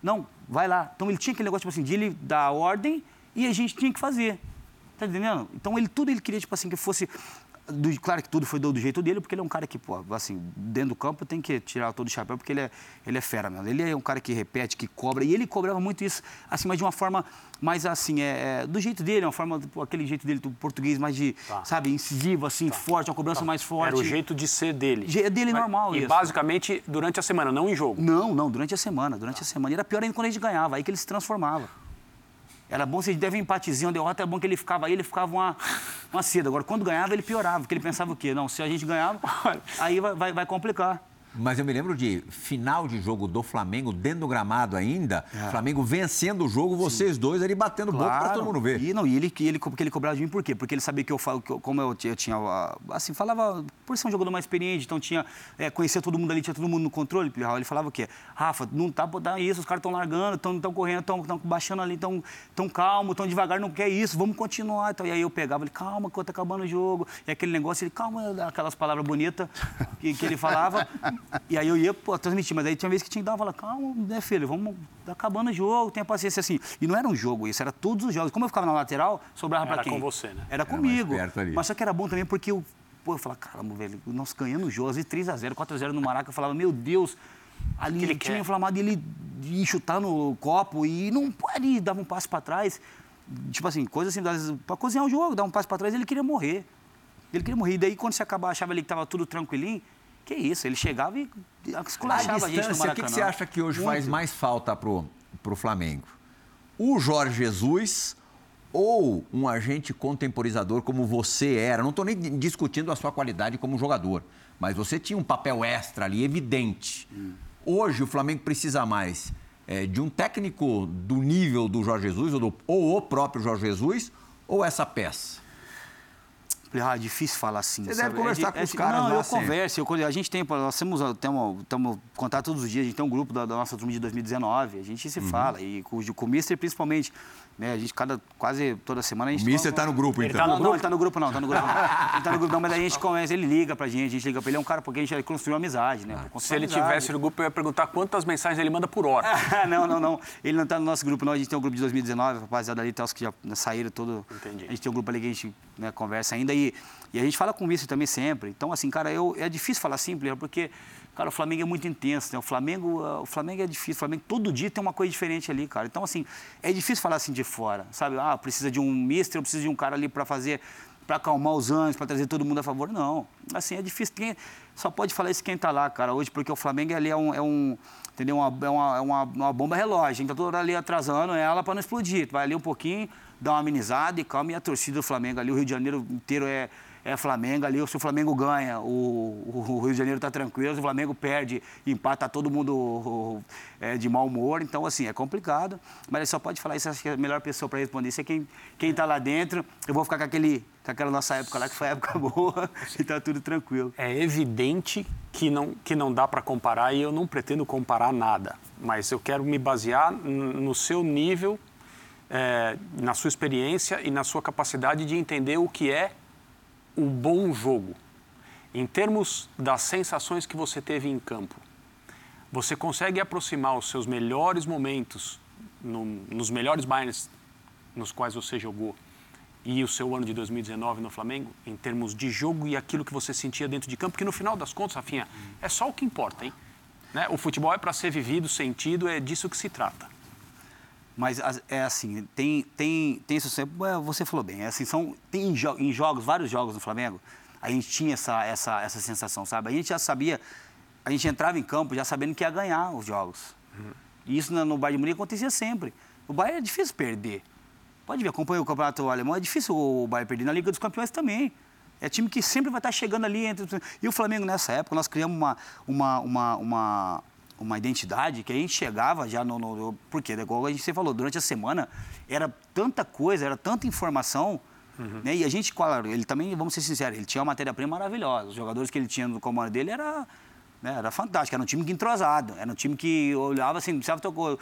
Não, vai lá. Então ele tinha aquele negócio, tipo assim, de ele dar ordem e a gente tinha que fazer. Tá entendendo? Então ele tudo ele queria, tipo assim, que fosse do, claro que tudo foi do, do, jeito dele, porque ele é um cara que, pô, assim, dentro do campo tem que tirar todo o chapéu, porque ele é, ele é fera mesmo. Ele é um cara que repete, que cobra, e ele cobrava muito isso, assim, mas de uma forma mais, assim, é, é do jeito dele, uma forma, pô, aquele jeito dele do português mais de, tá. sabe, incisivo, assim, tá. forte, uma cobrança tá. mais forte. Era o jeito de ser dele. É dele mas, normal, E isso. basicamente durante a semana, não em jogo? Não, não, durante a semana, durante a semana. E era pior ainda quando a gente ganhava, aí que ele se transformava. Era bom, vocês devem empatia, uma derrota é bom que ele ficava aí, ele ficava uma, uma seda. Agora, quando ganhava, ele piorava, porque ele pensava o quê? Não, se a gente ganhava, [LAUGHS] aí vai, vai, vai complicar. Mas eu me lembro de final de jogo do Flamengo, dentro do gramado ainda, é. Flamengo vencendo o jogo, vocês Sim. dois ali batendo claro. boca para todo mundo ver. E, não, e ele, ele, porque ele cobrava de mim por quê? Porque ele sabia que eu falo, que eu, como eu, eu, tinha, assim, falava, por ser um jogador mais experiente, então tinha, é, conhecia todo mundo ali, tinha todo mundo no controle, ele falava o quê? Rafa, não tá dar isso, os caras estão largando, estão correndo, estão baixando ali, estão tão calmo, estão devagar, não quer isso, vamos continuar. Então, e aí eu pegava ele, calma, que tá acabando o jogo. E aquele negócio, ele, calma, aquelas palavras bonitas que, que ele falava. E aí eu ia pô, transmitir, mas aí tinha vezes que tinha que dar uma fala, calma, né, filho, vamos, tá acabando o jogo, tenha paciência assim. E não era um jogo isso, era todos os jogos. Como eu ficava na lateral, sobrava para quem? Era com você, né? Era, era comigo. Mas só que era bom também porque eu, pô, eu falava, caramba, velho, nós ganhando o jogo, às vezes 3x0, 4x0 no Maraca, eu falava, meu Deus, ali ele tinha inflamado ele ia chutar no copo e não pode, dava um passo para trás. Tipo assim, coisa assim, para cozinhar o jogo, dar um passo para trás, ele queria morrer. Ele queria morrer. E daí, quando você acabava, achava ali que estava tudo tranquilinho, que isso, ele chegava e esculachava a, a gente no Maracanã. O que, que, você acha que hoje Muito. faz mais falta pro, pro Flamengo? O Jorge Jesus ou um agente contemporizador como você era? Não estou nem discutindo a sua qualidade como jogador, mas você tinha um papel extra ali, evidente. Hum. Hoje o Flamengo precisa mais é, de um técnico do nível do Jorge Jesus ou, do, ou o próprio Jorge Jesus ou essa peça? Ah, é difícil falar assim. Você sabe? deve conversar é, com é, os caras Não, lá eu converso. Eu, a gente tem, nós temos, temos, temos contato todos os dias. A gente tem um grupo da, da nossa turma de 2019. A gente se uhum. fala. E com, com o Mister, principalmente. Né? A gente, cada, quase toda semana, a gente... O Mister está no grupo, então? Tá no não, grupo? não, ele está no grupo, não. Está no grupo, não. ele tá no grupo, não. Mas a gente conhece, ele liga pra gente, a gente liga pra ele. É um cara, porque a gente construiu uma amizade, né? Ah, se ele amizade. tivesse no grupo, eu ia perguntar quantas mensagens ele manda por hora. [LAUGHS] não, não, não. Ele não está no nosso grupo, não. A gente tem um grupo de 2019, rapaziada ali, tem os que já saíram todo... Entendi. A gente tem um grupo ali que a gente né, conversa ainda. E, e a gente fala com isso também sempre. Então, assim, cara, eu, é difícil falar simples, porque, cara, o Flamengo é muito intenso, né? O Flamengo, o Flamengo é difícil. O Flamengo todo dia tem uma coisa diferente ali, cara. Então, assim, é difícil falar assim de fora, sabe? Ah, precisa de um mister, eu preciso de um cara ali para fazer para acalmar os anjos, para trazer todo mundo a favor. Não. Assim, é difícil. Quem, só pode falar isso quem está lá, cara, hoje, porque o Flamengo ali é um. É um entendeu? Uma, é uma, é uma, uma bomba relógio. Está toda ali atrasando ela para não explodir. Vai ali um pouquinho, dá uma amenizada e calma. E a torcida do Flamengo ali, o Rio de Janeiro inteiro é é Flamengo ali, se o Flamengo ganha, o, o Rio de Janeiro está tranquilo, se o Flamengo perde, empata todo mundo é, de mau humor. Então, assim, é complicado. Mas ele só pode falar isso, acho que a melhor pessoa para responder isso é quem está lá dentro. Eu vou ficar com, aquele, com aquela nossa época lá, que foi a época [LAUGHS] boa, [LAUGHS] e está tudo tranquilo. É evidente que não, que não dá para comparar, e eu não pretendo comparar nada. Mas eu quero me basear no seu nível é, na sua experiência e na sua capacidade de entender o que é o bom jogo, em termos das sensações que você teve em campo, você consegue aproximar os seus melhores momentos no, nos melhores bailes nos quais você jogou e o seu ano de 2019 no Flamengo, em termos de jogo e aquilo que você sentia dentro de campo, que no final das contas, Rafinha, é só o que importa, hein? Né? O futebol é para ser vivido, sentido, é disso que se trata. Mas é assim, tem, tem, tem isso sempre, você falou bem, é assim, são, tem em, jo em, jogos, vários jogos no Flamengo, a gente tinha essa, essa, essa sensação, sabe? A gente já sabia, a gente entrava em campo já sabendo que ia ganhar os jogos. Uhum. E isso no, no Bayern de Munique acontecia sempre. O Bayern é difícil perder. Pode ver, acompanha o campeonato alemão, é difícil o Bayern perder. Na Liga dos Campeões também. É time que sempre vai estar chegando ali entre. E o Flamengo, nessa época, nós criamos uma, uma, uma, uma uma identidade que a gente chegava já no. no porque, igual a gente você falou, durante a semana era tanta coisa, era tanta informação. Uhum. Né? E a gente, claro, ele também, vamos ser sinceros, ele tinha uma matéria-prima maravilhosa. Os jogadores que ele tinha no comando dele era, né, era fantástico. Era um time que entrosado. Era um time que olhava assim, precisava tocar,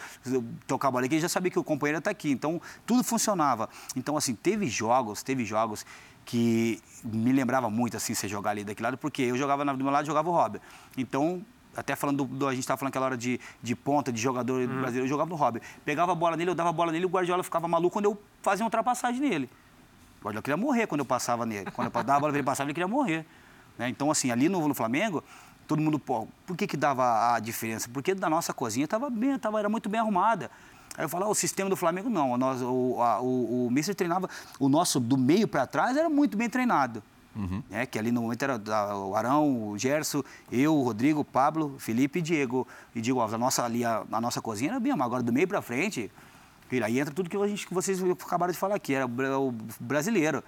tocar a bola aqui, ele já sabia que o companheiro está aqui. Então, tudo funcionava. Então, assim, teve jogos, teve jogos que me lembrava muito, assim, você jogar ali daquele lado, porque eu jogava do meu lado, jogava o Robert. Então, até falando do, a gente estava falando aquela hora de, de ponta, de jogador hum. brasileiro, eu jogava no Robin. Pegava a bola nele, eu dava a bola nele, o Guardiola ficava maluco quando eu fazia uma ultrapassagem nele. O Guardiola queria morrer quando eu passava nele. Quando eu [LAUGHS] dava a bola ele passava, ele queria morrer. Né? Então, assim, ali no, no Flamengo, todo mundo, pô, por que que dava a diferença? Porque da nossa cozinha estava bem, tava, era muito bem arrumada. Aí eu falava, o sistema do Flamengo não, nós, o, a, o, o Mister treinava, o nosso do meio para trás era muito bem treinado. Uhum. É, que ali no momento era o Arão, o Gerson, eu, o Rodrigo, o Pablo, Felipe e Diego. E Alves, a nossa, ali, a, a nossa cozinha era bem, mas agora do meio para frente, aí entra tudo que, a gente, que vocês acabaram de falar aqui, era o brasileiro.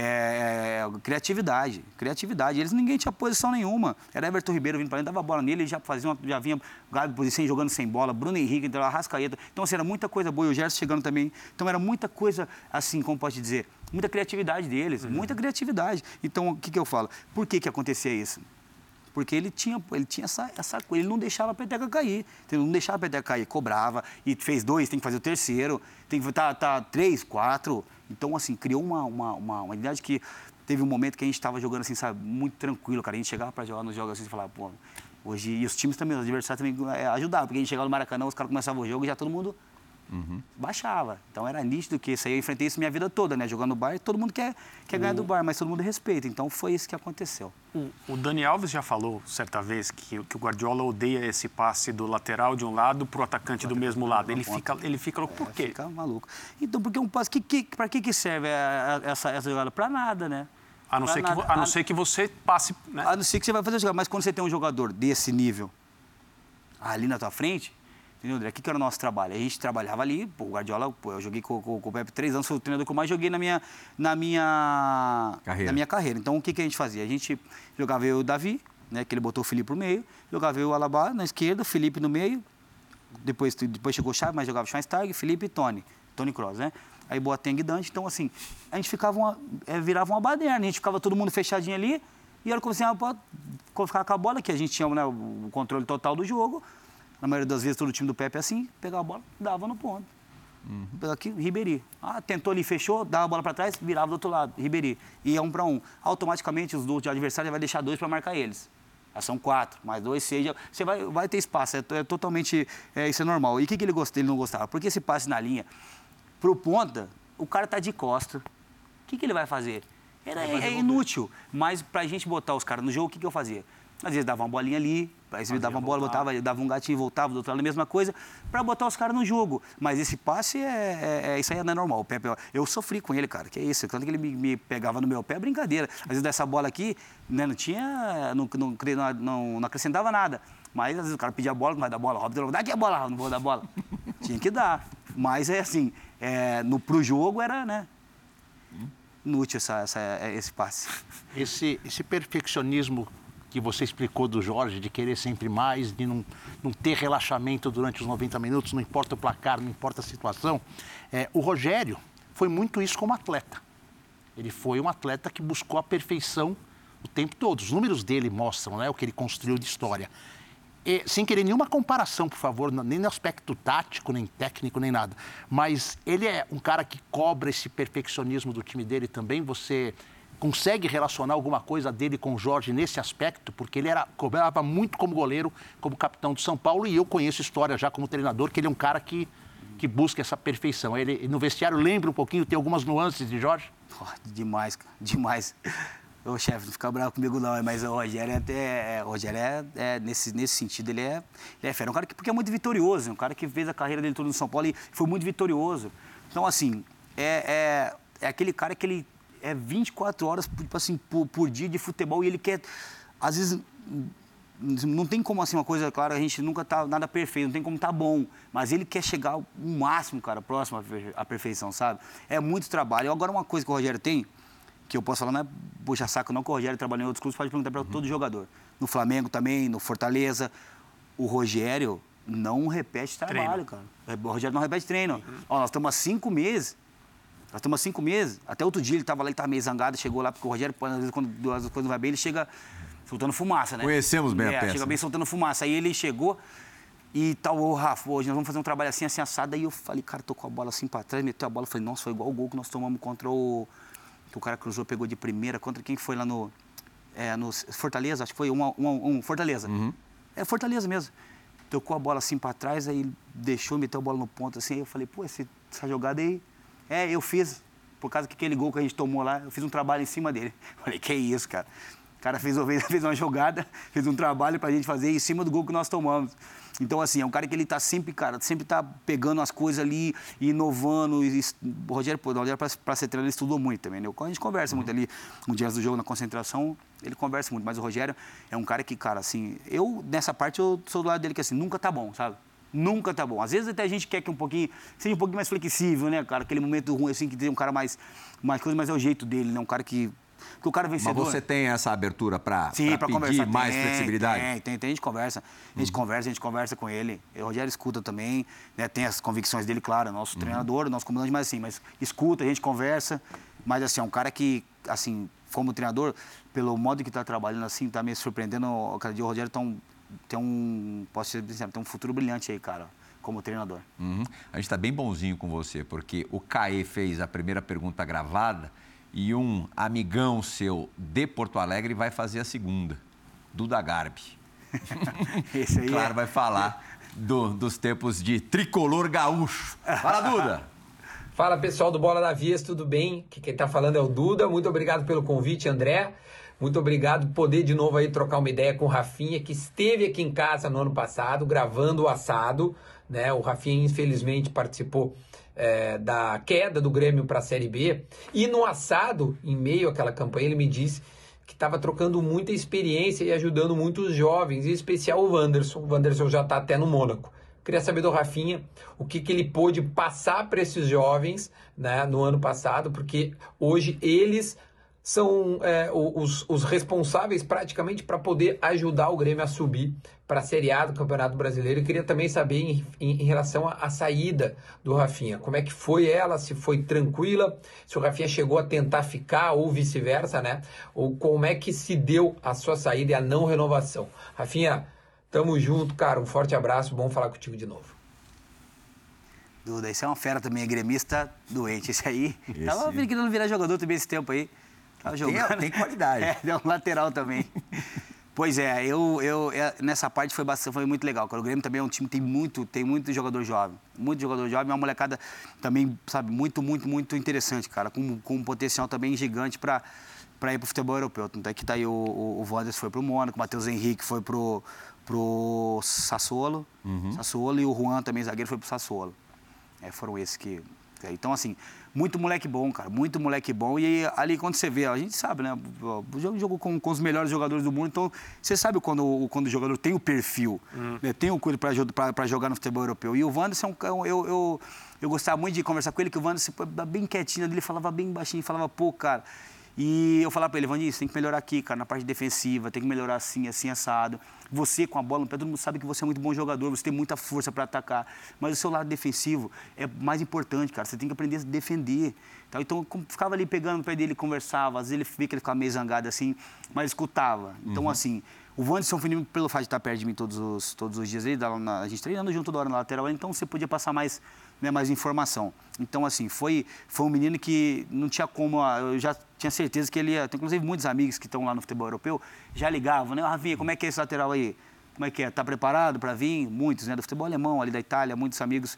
É, é, criatividade, criatividade. Eles ninguém tinha posição nenhuma. Era Everton Ribeiro vindo para dentro, dava bola nele, ele já fazia, uma, já vinha Gabi posição jogando sem bola, Bruno Henrique, então Arrascaeta. Então, assim, era muita coisa boa, e o Gerson chegando também. Então, era muita coisa, assim, como pode dizer, muita criatividade deles, uhum. muita criatividade. Então, o que, que eu falo? Por que, que acontecia isso? Porque ele tinha, ele tinha essa, essa coisa, ele não deixava a peteca cair. Ele não deixava a peteca cair, cobrava, e fez dois, tem que fazer o terceiro, tem que tá, tá três, quatro. Então, assim, criou uma, uma, uma, uma idade que teve um momento que a gente estava jogando assim, sabe, muito tranquilo, cara. A gente chegava para jogar nos jogos assim e falava, pô, hoje. E os times também, os adversários também é, ajudavam, porque a gente chegava no Maracanã, os caras começavam o jogo e já todo mundo Uhum. Baixava. Então era nítido que isso aí eu enfrentei isso minha vida toda, né? Jogando no bar, todo mundo quer, quer ganhar do bar, mas todo mundo respeita. Então foi isso que aconteceu. O, o Dani Alves já falou certa vez que, que o Guardiola odeia esse passe do lateral de um lado para o atacante do mesmo lado. Ele fica, ele fica louco. Por é, quê? Fica maluco. Então, porque um passe. Que, que, para que, que serve essa, essa jogada? Para nada, né? A não, ser que, a não ser que você passe. Né? A não ser que você vai fazer a jogada. Mas quando você tem um jogador desse nível ali na tua frente, Entendeu, André? O que, que era o nosso trabalho? A gente trabalhava ali, pô, o Guardiola, pô, eu joguei com, com, com, o Pepe três anos, foi o treinador que eu mais joguei na minha, na minha, carreira. Na minha carreira. Então, o que, que a gente fazia? A gente jogava eu e o Davi, né, que ele botou o Felipe pro meio, jogava eu o Alaba na esquerda, o Felipe no meio, depois, depois chegou o Chaves, mas jogava Schweinsteiger, Felipe e Tony, Tony Kroos, né? Aí Boateng e Dante, então assim, a gente ficava uma, é, virava uma baderna, a gente ficava todo mundo fechadinho ali, e era como assim, ficar com a bola, que a gente tinha né, o controle total do jogo, na maioria das vezes, todo o time do Pepe é assim, pegava a bola, dava no ponto. Uhum. Aqui, Ribeirinho. Ah, tentou ali, fechou, dava a bola para trás, virava do outro lado, Ribeirinho. E é um para um. Automaticamente, os do adversário vai deixar dois para marcar eles. Já são quatro, mais dois, seja. Você vai, vai ter espaço, é, é totalmente. É, isso é normal. E o que, que ele, gost, ele não gostava? Porque esse passe na linha, pro ponta, o cara tá de costa. O que, que ele vai fazer? Era, é, é inútil. Mas para a gente botar os caras no jogo, o que, que eu fazia? Às vezes dava uma bolinha ali, Aí você dava uma bola, botava, dava um gatinho e voltava, do outro lado a mesma coisa, para botar os caras no jogo. Mas esse passe, é, é, é, isso aí não é normal. O Pepe, eu sofri com ele, cara, que é isso. Tanto que ele me, me pegava no meu pé, é brincadeira. Às vezes dessa bola aqui, né, não tinha, não, não, não, não acrescentava nada. Mas às vezes o cara pedia a bola, não vai dar bola, Robson, dá aqui a bola, não vou dar bola. [LAUGHS] tinha que dar. Mas é assim, é, no, pro jogo era, né, inútil essa, essa, esse passe. Esse, esse perfeccionismo que você explicou do Jorge, de querer sempre mais, de não, não ter relaxamento durante os 90 minutos, não importa o placar, não importa a situação. É, o Rogério foi muito isso como atleta. Ele foi um atleta que buscou a perfeição o tempo todo. Os números dele mostram né, o que ele construiu de história. E, sem querer nenhuma comparação, por favor, nem no aspecto tático, nem técnico, nem nada. Mas ele é um cara que cobra esse perfeccionismo do time dele também. Você consegue relacionar alguma coisa dele com o Jorge nesse aspecto? Porque ele era, cobrava muito como goleiro, como capitão do São Paulo, e eu conheço história já como treinador, que ele é um cara que, que busca essa perfeição. Ele, no vestiário, lembra um pouquinho, tem algumas nuances de Jorge? Demais, demais. Ô, chefe, não fica bravo comigo não, mas o Rogério é até. O Rogério é, é, nesse, nesse sentido, ele é, ele é fera. Um cara que porque é muito vitorioso, um cara que fez a carreira dele todo no São Paulo e foi muito vitorioso. Então, assim, é, é, é aquele cara que ele é 24 horas tipo assim, por, por dia de futebol e ele quer, às vezes, não tem como assim uma coisa, claro, a gente nunca tá nada perfeito, não tem como tá bom, mas ele quer chegar o máximo, cara, próximo à perfeição, sabe? É muito trabalho. Agora uma coisa que o Rogério tem, que eu posso falar, não é puxa saco não, que o Rogério trabalhou em outros clubes, pode perguntar para uhum. todo jogador. No Flamengo também, no Fortaleza, o Rogério não repete trabalho, treino. cara. O Rogério não repete treino. Uhum. Ó, nós estamos há cinco meses nós estamos há cinco meses. Até outro dia ele estava lá, ele estava meio zangado, chegou lá, porque o Rogério, às vezes, quando as coisas não vai bem, ele chega soltando fumaça, né? Conhecemos bem é, a peça. Chega bem soltando fumaça. Aí ele chegou e tal, ô Rafa, hoje nós vamos fazer um trabalho assim, assim, assado. Aí eu falei, cara, tô com a bola assim para trás, meteu a bola. Falei, nossa, foi igual o gol que nós tomamos contra o. Que o cara cruzou, pegou de primeira. Contra quem foi lá no. É, no Fortaleza, acho que foi um, um, um Fortaleza. Uhum. É Fortaleza mesmo. Tocou a bola assim para trás, aí deixou, meteu a bola no ponto assim. Aí eu falei, pô, essa jogada aí. É, eu fiz. Por causa que aquele gol que a gente tomou lá, eu fiz um trabalho em cima dele. [LAUGHS] Falei, que isso, cara. O cara fez, [LAUGHS] fez uma jogada, fez um trabalho pra gente fazer em cima do gol que nós tomamos. Então, assim, é um cara que ele tá sempre, cara, sempre tá pegando as coisas ali, inovando. E, o Rogério, pô, o Rogério pra, ser treinador, ele estudou muito também, né? A gente conversa muito ali, um dia do jogo, na concentração, ele conversa muito. Mas o Rogério é um cara que, cara, assim, eu, nessa parte, eu sou do lado dele que, assim, nunca tá bom, sabe? Nunca tá bom. Às vezes até a gente quer que um pouquinho, seja um pouquinho mais flexível, né, cara? Aquele momento ruim, assim, que tem um cara mais, mais coisa, mas é o jeito dele, né? Um cara que porque o cara vencedor... Mas você tem essa abertura para pedir conversar. mais tem, flexibilidade? Tem, tem, tem, a gente conversa. A gente uhum. conversa, a gente conversa com ele. O Rogério escuta também, né? tem as convicções dele, claro, nosso uhum. treinador, nosso comandante, mas assim, mas escuta, a gente conversa. Mas assim, é um cara que, assim, como treinador, pelo modo que está trabalhando assim, está me surpreendendo. Cada dia o Rogério tá um, tem um, posso dizer, tem um futuro brilhante aí, cara como treinador. Uhum. A gente está bem bonzinho com você, porque o Caê fez a primeira pergunta gravada e um amigão seu de Porto Alegre vai fazer a segunda, Duda Garbi. [LAUGHS] Esse aí claro, é... vai falar do, dos tempos de tricolor gaúcho. Fala, Duda! Fala pessoal do Bola da Vias, tudo bem? Quem está falando é o Duda. Muito obrigado pelo convite, André. Muito obrigado por poder de novo aí trocar uma ideia com o Rafinha, que esteve aqui em casa no ano passado, gravando o assado. Né? O Rafinha, infelizmente, participou é, da queda do Grêmio para a Série B. E no assado, em meio àquela campanha, ele me disse que estava trocando muita experiência e ajudando muitos jovens, em especial o Wanderson. O Wanderson já está até no Mônaco. Queria saber do Rafinha o que, que ele pôde passar para esses jovens né, no ano passado, porque hoje eles são é, os, os, responsáveis praticamente para poder ajudar o Grêmio a subir para a Série A do Campeonato Brasileiro. Eu queria também saber em, em, em relação à saída do Rafinha. Como é que foi ela? Se foi tranquila? Se o Rafinha chegou a tentar ficar ou vice-versa, né? Ou como é que se deu a sua saída e a não renovação? Rafinha, tamo junto, cara. Um forte abraço. Bom falar contigo de novo. Duda, esse é uma fera também, é gremista doente. Esse aí. Esse... Tava querendo virar jogador também esse tempo aí. Tava jogando. Tem, [LAUGHS] tem qualidade. É, deu um lateral também. [LAUGHS] pois é, eu, eu, é, nessa parte foi, bastante, foi muito legal. O Grêmio também é um time que tem muito, tem muito jogador jovem. Muito jogador jovem, é uma molecada também, sabe, muito, muito, muito interessante, cara. Com, com um potencial também gigante para para ir para o futebol europeu. Tanto é que tá aí o, o, o Wanderers foi para o Mônaco, o Matheus Henrique foi para o Sassuolo, uhum. Sassuolo e o Juan também, zagueiro, foi para o Sassuolo. É, foram esses que... Então, assim, muito moleque bom, cara, muito moleque bom. E ali quando você vê, a gente sabe, né? O jogo, jogo com, com, os melhores jogadores do mundo, então você sabe quando, quando o jogador tem o perfil, uhum. né? tem o cuido para jogar no futebol europeu. E o Wanderson, eu, eu, eu, eu gostava muito de conversar com ele, que o Wanderson bem quietinho, ele falava bem baixinho, falava, pô, cara. E eu falava para ele, Vandir, você tem que melhorar aqui, cara, na parte defensiva, tem que melhorar assim, assim, assado. Você com a bola no pé, todo mundo sabe que você é muito bom jogador, você tem muita força para atacar. Mas o seu lado defensivo é mais importante, cara. Você tem que aprender a defender. Então, ficava ali pegando o pé dele, conversava. Às vezes ele via que ele ficava meio zangado assim, mas escutava. Então, uhum. assim, o Wanderson pelo fato de estar perto de mim todos os, todos os dias. Ele, a gente treinando junto toda hora na lateral, então você podia passar mais né, mais informação. Então, assim, foi, foi um menino que não tinha como. Ah, eu já tinha certeza que ele ia. Tem, inclusive, muitos amigos que estão lá no futebol europeu já ligavam, né? Ravinha, como é que é esse lateral aí? Como é que é? Está preparado para vir? Muitos, né? Do futebol alemão, ali da Itália, muitos amigos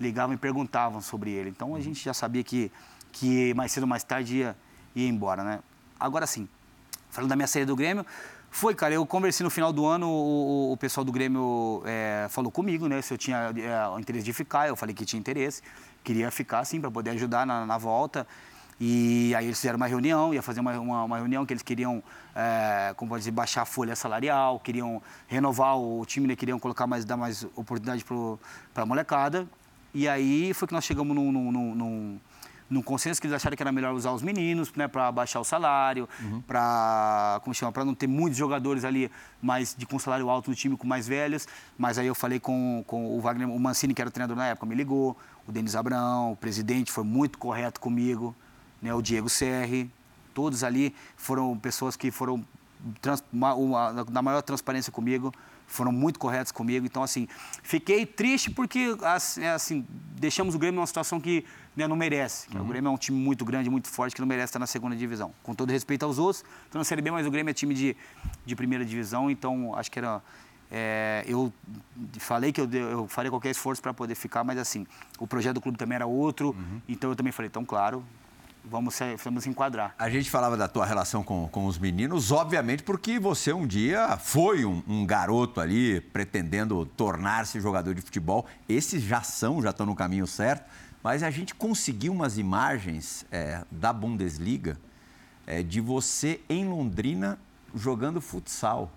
ligavam e perguntavam sobre ele. Então, a gente já sabia que, que mais cedo ou mais tarde ia, ia embora, né? Agora, sim, falando da minha saída do Grêmio, foi, cara. Eu conversei no final do ano, o, o pessoal do Grêmio é, falou comigo, né? Se eu tinha é, o interesse de ficar. Eu falei que tinha interesse. Queria ficar, sim, para poder ajudar na, na, volta. E aí eles fizeram uma reunião, ia fazer uma, uma, uma reunião que eles queriam, é, como pode dizer, baixar a folha salarial, queriam renovar o time, né? queriam colocar mais, dar mais oportunidade para a molecada. E aí foi que nós chegamos num, num, num num consenso que eles acharam que era melhor usar os meninos, né, para baixar o salário, uhum. para como chama, para não ter muitos jogadores ali, mas de com salário alto no time com mais velhos. Mas aí eu falei com, com o Wagner, o Mancini que era o treinador na época, me ligou, o Denis Abrão, o presidente foi muito correto comigo, né, o Diego Serri, todos ali foram pessoas que foram trans, uma, uma, na maior transparência comigo foram muito corretos comigo. Então, assim, fiquei triste porque, assim, assim deixamos o Grêmio numa situação que né, não merece. Uhum. O Grêmio é um time muito grande, muito forte, que não merece estar na segunda divisão. Com todo respeito aos outros, estou na Série B, mas o Grêmio é time de, de primeira divisão, então acho que era É, eu falei que eu, eu faria qualquer esforço para poder ficar, mas assim, o projeto do clube também era outro, uhum. então eu também falei, então claro, vamos vamos enquadrar. A gente falava da tua relação com, com os meninos, obviamente porque você um dia foi um, um garoto ali pretendendo tornar-se jogador de futebol. Esses já são, já estão no caminho certo, mas a gente conseguiu umas imagens é, da Bundesliga é, de você em Londrina jogando futsal.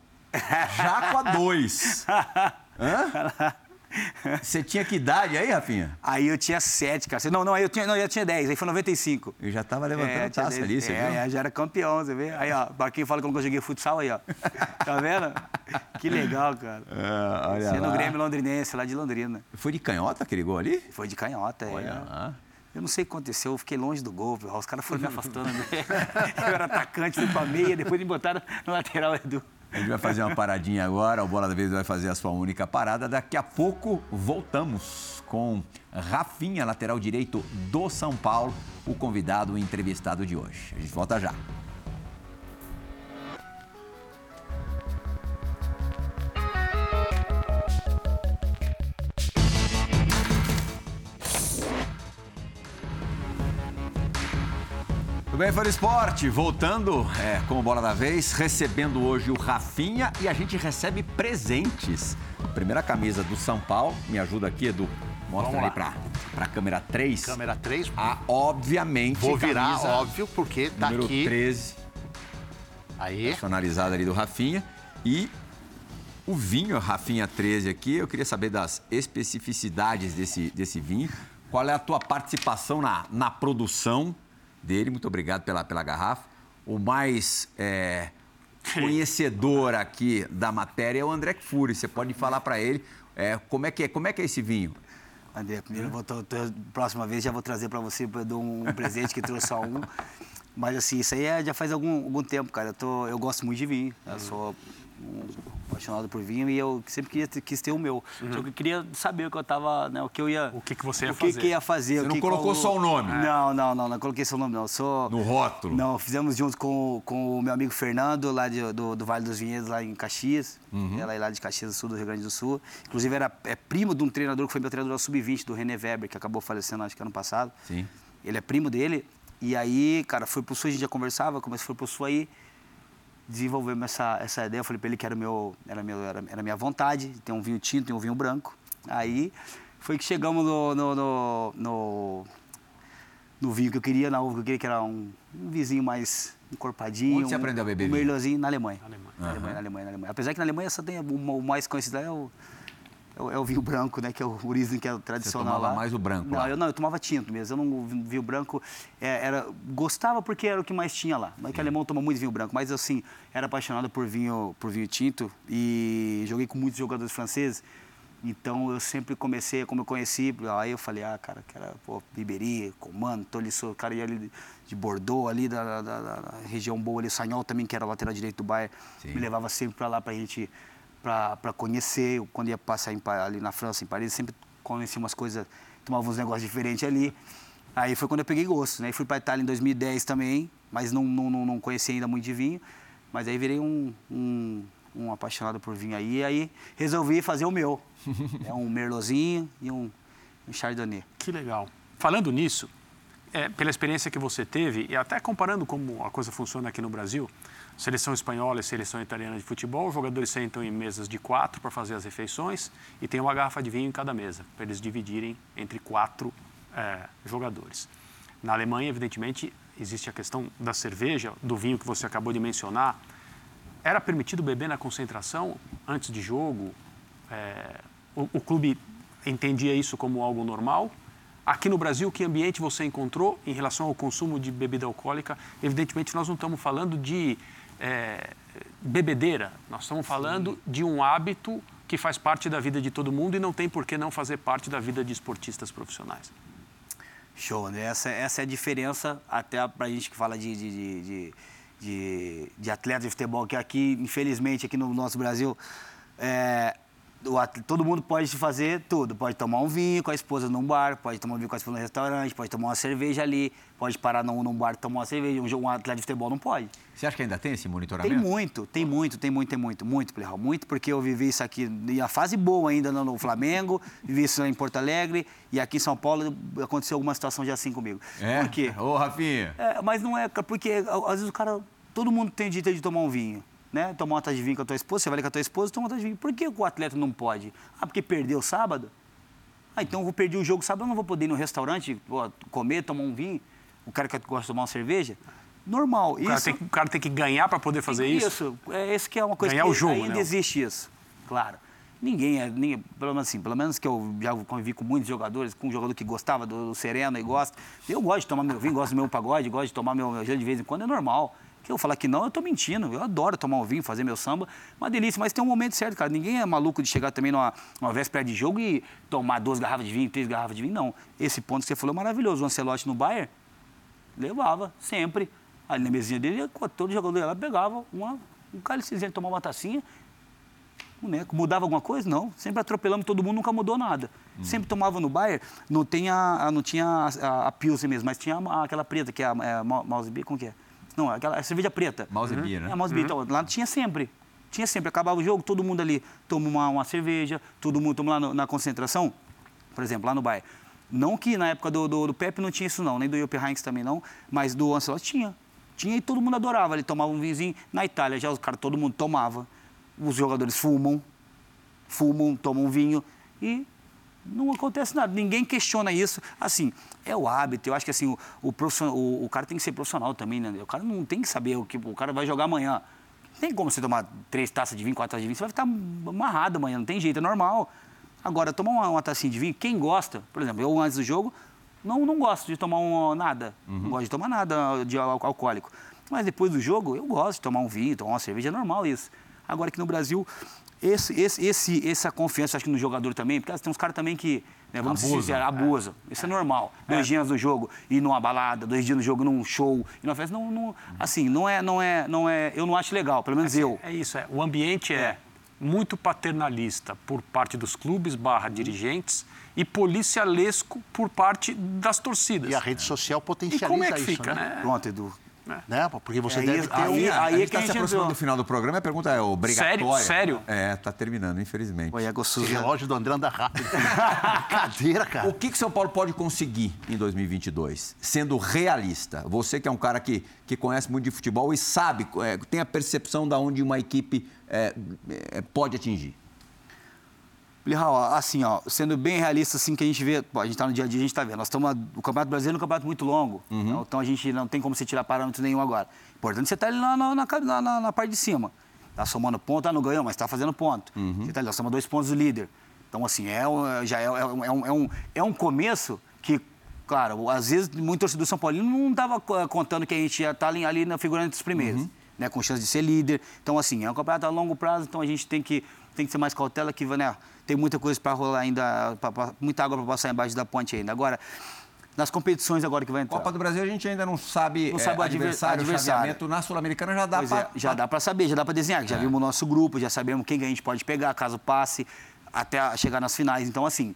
Já com a dois. [LAUGHS] Hã? Você tinha que idade aí, Rafinha? Aí eu tinha sete, cara. Não, não, aí eu tinha, não, eu tinha dez, aí foi 95. Eu já tava levantando é, taça 10, ali, você é, viu? É, já era campeão, você vê? Aí, ó, Barquinho fala como eu joguei futsal aí, ó. Tá vendo? Que legal, cara. É, olha Você lá. no Grêmio Londrinense, lá de Londrina. Foi de canhota aquele gol ali? Foi de canhota, olha é. Lá. Eu não sei o que aconteceu, eu fiquei longe do gol, os caras foram me afastando. Né? [LAUGHS] eu era atacante, fui pra meia, depois me botaram no lateral, Edu. A gente vai fazer uma paradinha agora, o Bola da Vez vai fazer a sua única parada. Daqui a pouco voltamos com Rafinha, lateral direito do São Paulo, o convidado o entrevistado de hoje. A gente volta já. Bem, Fã Esporte, voltando é, com o Bola da Vez, recebendo hoje o Rafinha e a gente recebe presentes. Primeira camisa do São Paulo, me ajuda aqui, Edu. Mostra Vamos ali para a câmera 3. Câmera 3. Ah, obviamente. Vou virar, óbvio, porque tá número aqui. 13. Aí. Personalizada ali do Rafinha. E o vinho Rafinha 13 aqui, eu queria saber das especificidades desse, desse vinho. Qual é a tua participação na, na produção dele. Muito obrigado pela, pela garrafa. O mais é, conhecedor aqui da matéria é o André Fury. Você pode falar para ele é, como, é que é, como é que é esse vinho? André, primeiro, vou, tô, tô, próxima vez já vou trazer para você um, um presente que trouxe só um. Mas assim, isso aí é, já faz algum, algum tempo, cara. Eu, tô, eu gosto muito de vinho. Eu sou apaixonado por vinho e eu sempre queria, quis ter o meu. Uhum. Só que eu queria saber o que eu tava, né, o que eu ia... O que, que você ia o fazer. O que, que ia fazer. Você não que, colocou qual... só o nome? Não, não, não, não coloquei só o nome, não. Sou... No rótulo? Não, fizemos junto com, com o meu amigo Fernando, lá de, do, do Vale dos Vinhedos, lá em Caxias. Uhum. Ela é lá de Caxias do Sul, do Rio Grande do Sul. Inclusive, era, é primo de um treinador que foi meu treinador sub-20, do René Weber, que acabou falecendo, acho que ano passado. Sim. Ele é primo dele. E aí, cara, foi pro Sul, a gente já conversava, mas foi pro Sul aí desenvolvemos essa, essa ideia. Eu falei para ele que era, meu, era, meu, era, era minha vontade, ter um vinho tinto e um vinho branco. Aí foi que chegamos no, no, no, no, no vinho que eu queria, na uva que eu queria, que era um, um vizinho mais encorpadinho. Onde você aprendeu a beber um vinho? Um Merlozinho na Alemanha. Alemanha. Uhum. Na Alemanha, na Alemanha, na Alemanha. Apesar que na Alemanha só tem o, o mais conhecido é o, é o, vinho branco, né? Que é o [LAUGHS] Riesling, que é tradicional Você tomava lá. mais o branco não, lá? Eu, não, eu tomava tinto mesmo. Eu não vinho branco. É, era, gostava porque era o que mais tinha lá. Não é que alemão toma muito vinho branco, mas assim, era apaixonado por vinho, por vinho tinto e joguei com muitos jogadores franceses. Então eu sempre comecei, como eu conheci, aí eu falei, ah, cara, que era, pô, Comando, Tolisso, cara ia ali de Bordeaux, ali da, da, da, região boa ali, Sanhol também, que era lateral direito do Sim. me levava sempre para lá pra gente para conhecer. Quando ia passar em, ali na França, em Paris, sempre conhecia umas coisas, tomava uns negócios diferentes ali. Aí foi quando eu peguei gosto, né? Fui para Itália em 2010 também, mas não, não, não, não conhecia ainda muito de vinho. Mas aí virei um, um, um apaixonado por vinho aí. E aí resolvi fazer o meu. [LAUGHS] é um Merlozinho e um, um Chardonnay. Que legal. Falando nisso, é, pela experiência que você teve, e até comparando como a coisa funciona aqui no Brasil, seleção espanhola e seleção italiana de futebol, os jogadores sentam em mesas de quatro para fazer as refeições e tem uma garrafa de vinho em cada mesa, para eles dividirem entre quatro é, jogadores. Na Alemanha, evidentemente, existe a questão da cerveja, do vinho que você acabou de mencionar. Era permitido beber na concentração antes de jogo? É, o, o clube entendia isso como algo normal? Aqui no Brasil, que ambiente você encontrou em relação ao consumo de bebida alcoólica? Evidentemente, nós não estamos falando de é, bebedeira, nós estamos falando Sim. de um hábito que faz parte da vida de todo mundo e não tem por que não fazer parte da vida de esportistas profissionais. Show, né? Essa, essa é a diferença até para a gente que fala de, de, de, de, de atleta de futebol, que aqui, infelizmente, aqui no nosso Brasil, é, todo mundo pode fazer tudo. Pode tomar um vinho com a esposa num bar, pode tomar um vinho com a esposa no restaurante, pode tomar uma cerveja ali, pode parar num, num bar e tomar uma cerveja. Um, um atleta de futebol não pode. Você acha que ainda tem esse monitoramento? Tem muito, tem muito, tem muito, tem muito, muito, Plihal. Muito, porque eu vivi isso aqui, e a fase boa ainda no Flamengo, vivi isso em Porto Alegre, e aqui em São Paulo aconteceu alguma situação já assim comigo. É? Por quê? Ô, Rafinha. É, mas não é, porque às vezes o cara, todo mundo tem direito de tomar um vinho né? Tomar uma taça de vinho com a tua esposa, você vai ali com a tua esposa, toma uma taça de vinho. Por que o atleta não pode? Ah, porque perdeu sábado? Ah, então eu vou perder o jogo sábado, eu não vou poder ir no restaurante comer, tomar um vinho. O cara que gosta de tomar uma cerveja. Normal. O, isso, cara, tem, o cara tem que ganhar para poder fazer isso? Isso. É, esse que é uma coisa ganhar que o jogo, ainda né? existe isso. Claro. Ninguém é, nem, pelo menos assim, pelo menos que eu já convivi com muitos jogadores, com um jogador que gostava do, do Sereno e gosta. Eu gosto de tomar meu vinho, gosto do meu pagode, gosto de tomar meu, meu gelo de vez em quando, é normal. Que eu falar que não, eu tô mentindo. Eu adoro tomar um vinho, fazer meu samba. Uma delícia, mas tem um momento certo, cara. Ninguém é maluco de chegar também numa, numa véspera de jogo e tomar duas garrafas de vinho, três garrafas de vinho, não. Esse ponto que você falou é maravilhoso. O Ancelotti no Bayern levava, sempre. Ali na mesinha dele, todo jogador lá pegava uma, um cálicezinho, tomava uma tacinha. Boneco. Mudava alguma coisa? Não. Sempre atropelamos todo mundo, nunca mudou nada. Hum. Sempre tomava no Bayern, não, tem a, não tinha a, a, a Pilsen mesmo, mas tinha a, aquela preta, que é a, é a Mouse como que é? Não, aquela cerveja preta. Mouse uhum. beer, né? É, mouse beer. Uhum. Então, lá tinha sempre. Tinha sempre. Acabava o jogo, todo mundo ali toma uma, uma cerveja, todo mundo toma lá no, na concentração, por exemplo, lá no bairro. Não que na época do, do, do Pepe não tinha isso não, nem do Jupp Heynckes também não, mas do Ancelotti tinha. Tinha e todo mundo adorava. Ele tomava um vinhozinho. Na Itália já os caras, todo mundo tomava. Os jogadores fumam, fumam, tomam vinho e não acontece nada, ninguém questiona isso. Assim, é o hábito. Eu acho que assim, o, o, o, o cara tem que ser profissional também, né? O cara não tem que saber o que o cara vai jogar amanhã. Não tem como você tomar três taças de vinho, quatro taças de vinho, você vai ficar amarrado amanhã, não tem jeito, é normal. Agora, tomar uma, uma tacinha de vinho, quem gosta, por exemplo, eu antes do jogo, não, não gosto de tomar um, nada. Uhum. Não gosto de tomar nada de alcoólico. Mas depois do jogo, eu gosto de tomar um vinho, tomar uma cerveja, é normal isso. Agora aqui no Brasil, esse, esse, esse, essa confiança, acho que no jogador também, porque tem uns caras também que, né, vamos abusa, dizer, abusam. É. Isso é normal. É. Dois dias no jogo, ir numa balada, dois dias no jogo, num show, e numa festa, não, não, assim, não é, não é, não é, eu não acho legal, pelo menos é, eu. É isso, é. O ambiente é, é muito paternalista por parte dos clubes barra dirigentes e policialesco por parte das torcidas. E a rede social potencializa e como é que isso, fica, né? né? Pronto, Edu. Né? Porque você aí, deve ter aí, um... Aí, aí é que a gente está se aproximando do final do programa a pergunta é obrigatória. Sério? Sério? É, tá terminando, infelizmente. Oi, é gostoso. Esse relógio do André anda rápido. [LAUGHS] Brincadeira, cara. O que que São Paulo pode conseguir em 2022? Sendo realista. Você que é um cara que, que conhece muito de futebol e sabe, é, tem a percepção de onde uma equipe é, é, pode atingir. Lihal, assim, ó, sendo bem realista, assim, que a gente vê, a gente está no dia a dia, a gente está vendo, nós estamos, o Campeonato Brasileiro é um campeonato muito longo, uhum. então a gente não tem como você tirar parâmetro nenhum agora. Importante você estar tá ali na, na, na, na, parte de cima, tá somando ponto, ah, não ganhou, mas está fazendo ponto. Uhum. Você está ali, nós somos dois pontos do líder. Então, assim, é, já é, é, é, um, é, um, é um começo que, claro, às vezes, muito torcedor São Paulino não estava contando que a gente ia estar tá ali, ali na figura entre os primeiros, uhum. né, com chance de ser líder. Então, assim, é um campeonato a longo prazo, então a gente tem que, tem que ser mais cautela que, né, tem muita coisa para rolar ainda, pra, pra, muita água para passar embaixo da ponte ainda. Agora, nas competições agora que vai entrar. Copa do Brasil a gente ainda não sabe, não sabe é, o adversário, adversário. na Sul-Americana já dá para... É, já dá para saber, já dá para desenhar. Já é. vimos o nosso grupo, já sabemos quem que a gente pode pegar, caso passe, até chegar nas finais. Então, assim,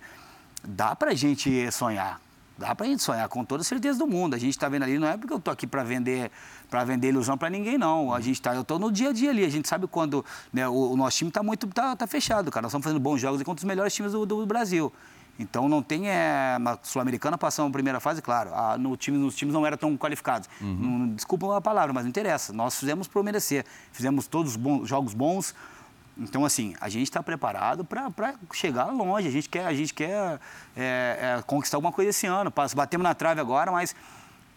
dá para a gente sonhar. Dá para a gente sonhar com toda certeza do mundo. A gente está vendo ali, não é porque eu estou aqui para vender para vender ilusão para ninguém, não. A gente tá, eu estou no dia a dia ali. A gente sabe quando né, o, o, nosso time está muito tá, tá, fechado, cara. Nós estamos fazendo bons jogos contra os melhores times do, do Brasil. Então não tem é, sul-americana passando a primeira fase, claro. A, no time, nos times não eram tão qualificados. Uhum. Não, desculpa a palavra, mas não interessa. Nós fizemos por merecer. Fizemos todos bons, jogos bons. Então, assim, a gente está preparado para chegar longe. A gente quer, a gente quer é, é, conquistar alguma coisa esse ano. Batemos na trave agora, mas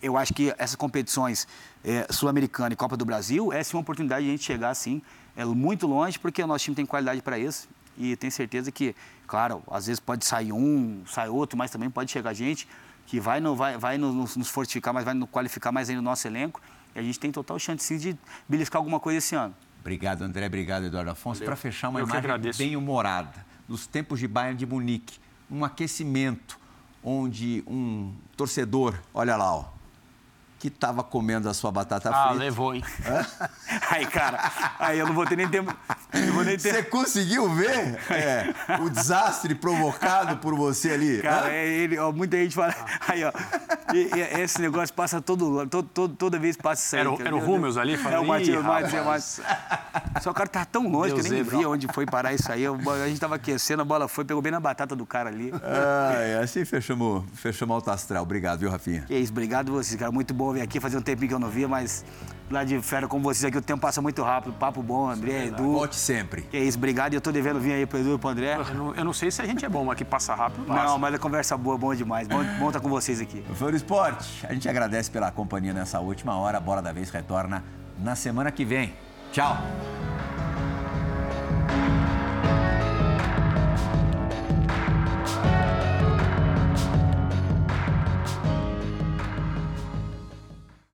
eu acho que essas competições é, Sul-Americana e Copa do Brasil é sim uma oportunidade de a gente chegar assim, é, muito longe, porque o nosso time tem qualidade para isso. E tenho certeza que, claro, às vezes pode sair um, sai outro, mas também pode chegar gente que vai, no, vai, vai nos, nos fortificar, mas vai nos qualificar mais ainda no nosso elenco. E a gente tem total chance sim, de beliscar alguma coisa esse ano. Obrigado, André. Obrigado, Eduardo Afonso. Para fechar, uma Eu imagem bem humorada dos tempos de Bayern de Munique. Um aquecimento onde um torcedor, olha lá, ó, que estava comendo a sua batata ah, frita. Ah, levou, hein? [LAUGHS] aí, cara, aí eu não vou ter nem tempo. Ter... Você conseguiu ver é, o desastre provocado por você ali? Cara, é ele, ó, muita gente fala. [LAUGHS] Aí, ó. E, e, esse negócio passa todo, todo, todo, toda vez passa isso aí. Era, o- era o Rúmeus ali falando. É o Matias, "Ih, o Matias, o rapaz." Matias. Só o cara tava tão longe Deus que eu nem zebra. via onde foi parar isso aí. A gente tava aquecendo, a bola foi, pegou bem na batata do cara ali. Ah, é, assim fechamos, fechamos alto astral. Obrigado, viu, Rafinha? Que isso, obrigado vocês, cara. Muito bom vir aqui, fazer um tempinho que eu não via, mas lá de fera com vocês aqui, o tempo passa muito rápido. Papo bom, André, Edu. Volte sempre. Que isso, obrigado. E eu tô devendo vir aí pro Edu e pro André. Eu não, eu não sei se a gente é bom, mas que passa rápido, passa. Não, mas a conversa boa, bom demais. Bom, bom estar com vocês aqui. Fã do Esporte, a gente agradece pela companhia nessa última hora. A Bola da Vez retorna na semana que vem. Tchau!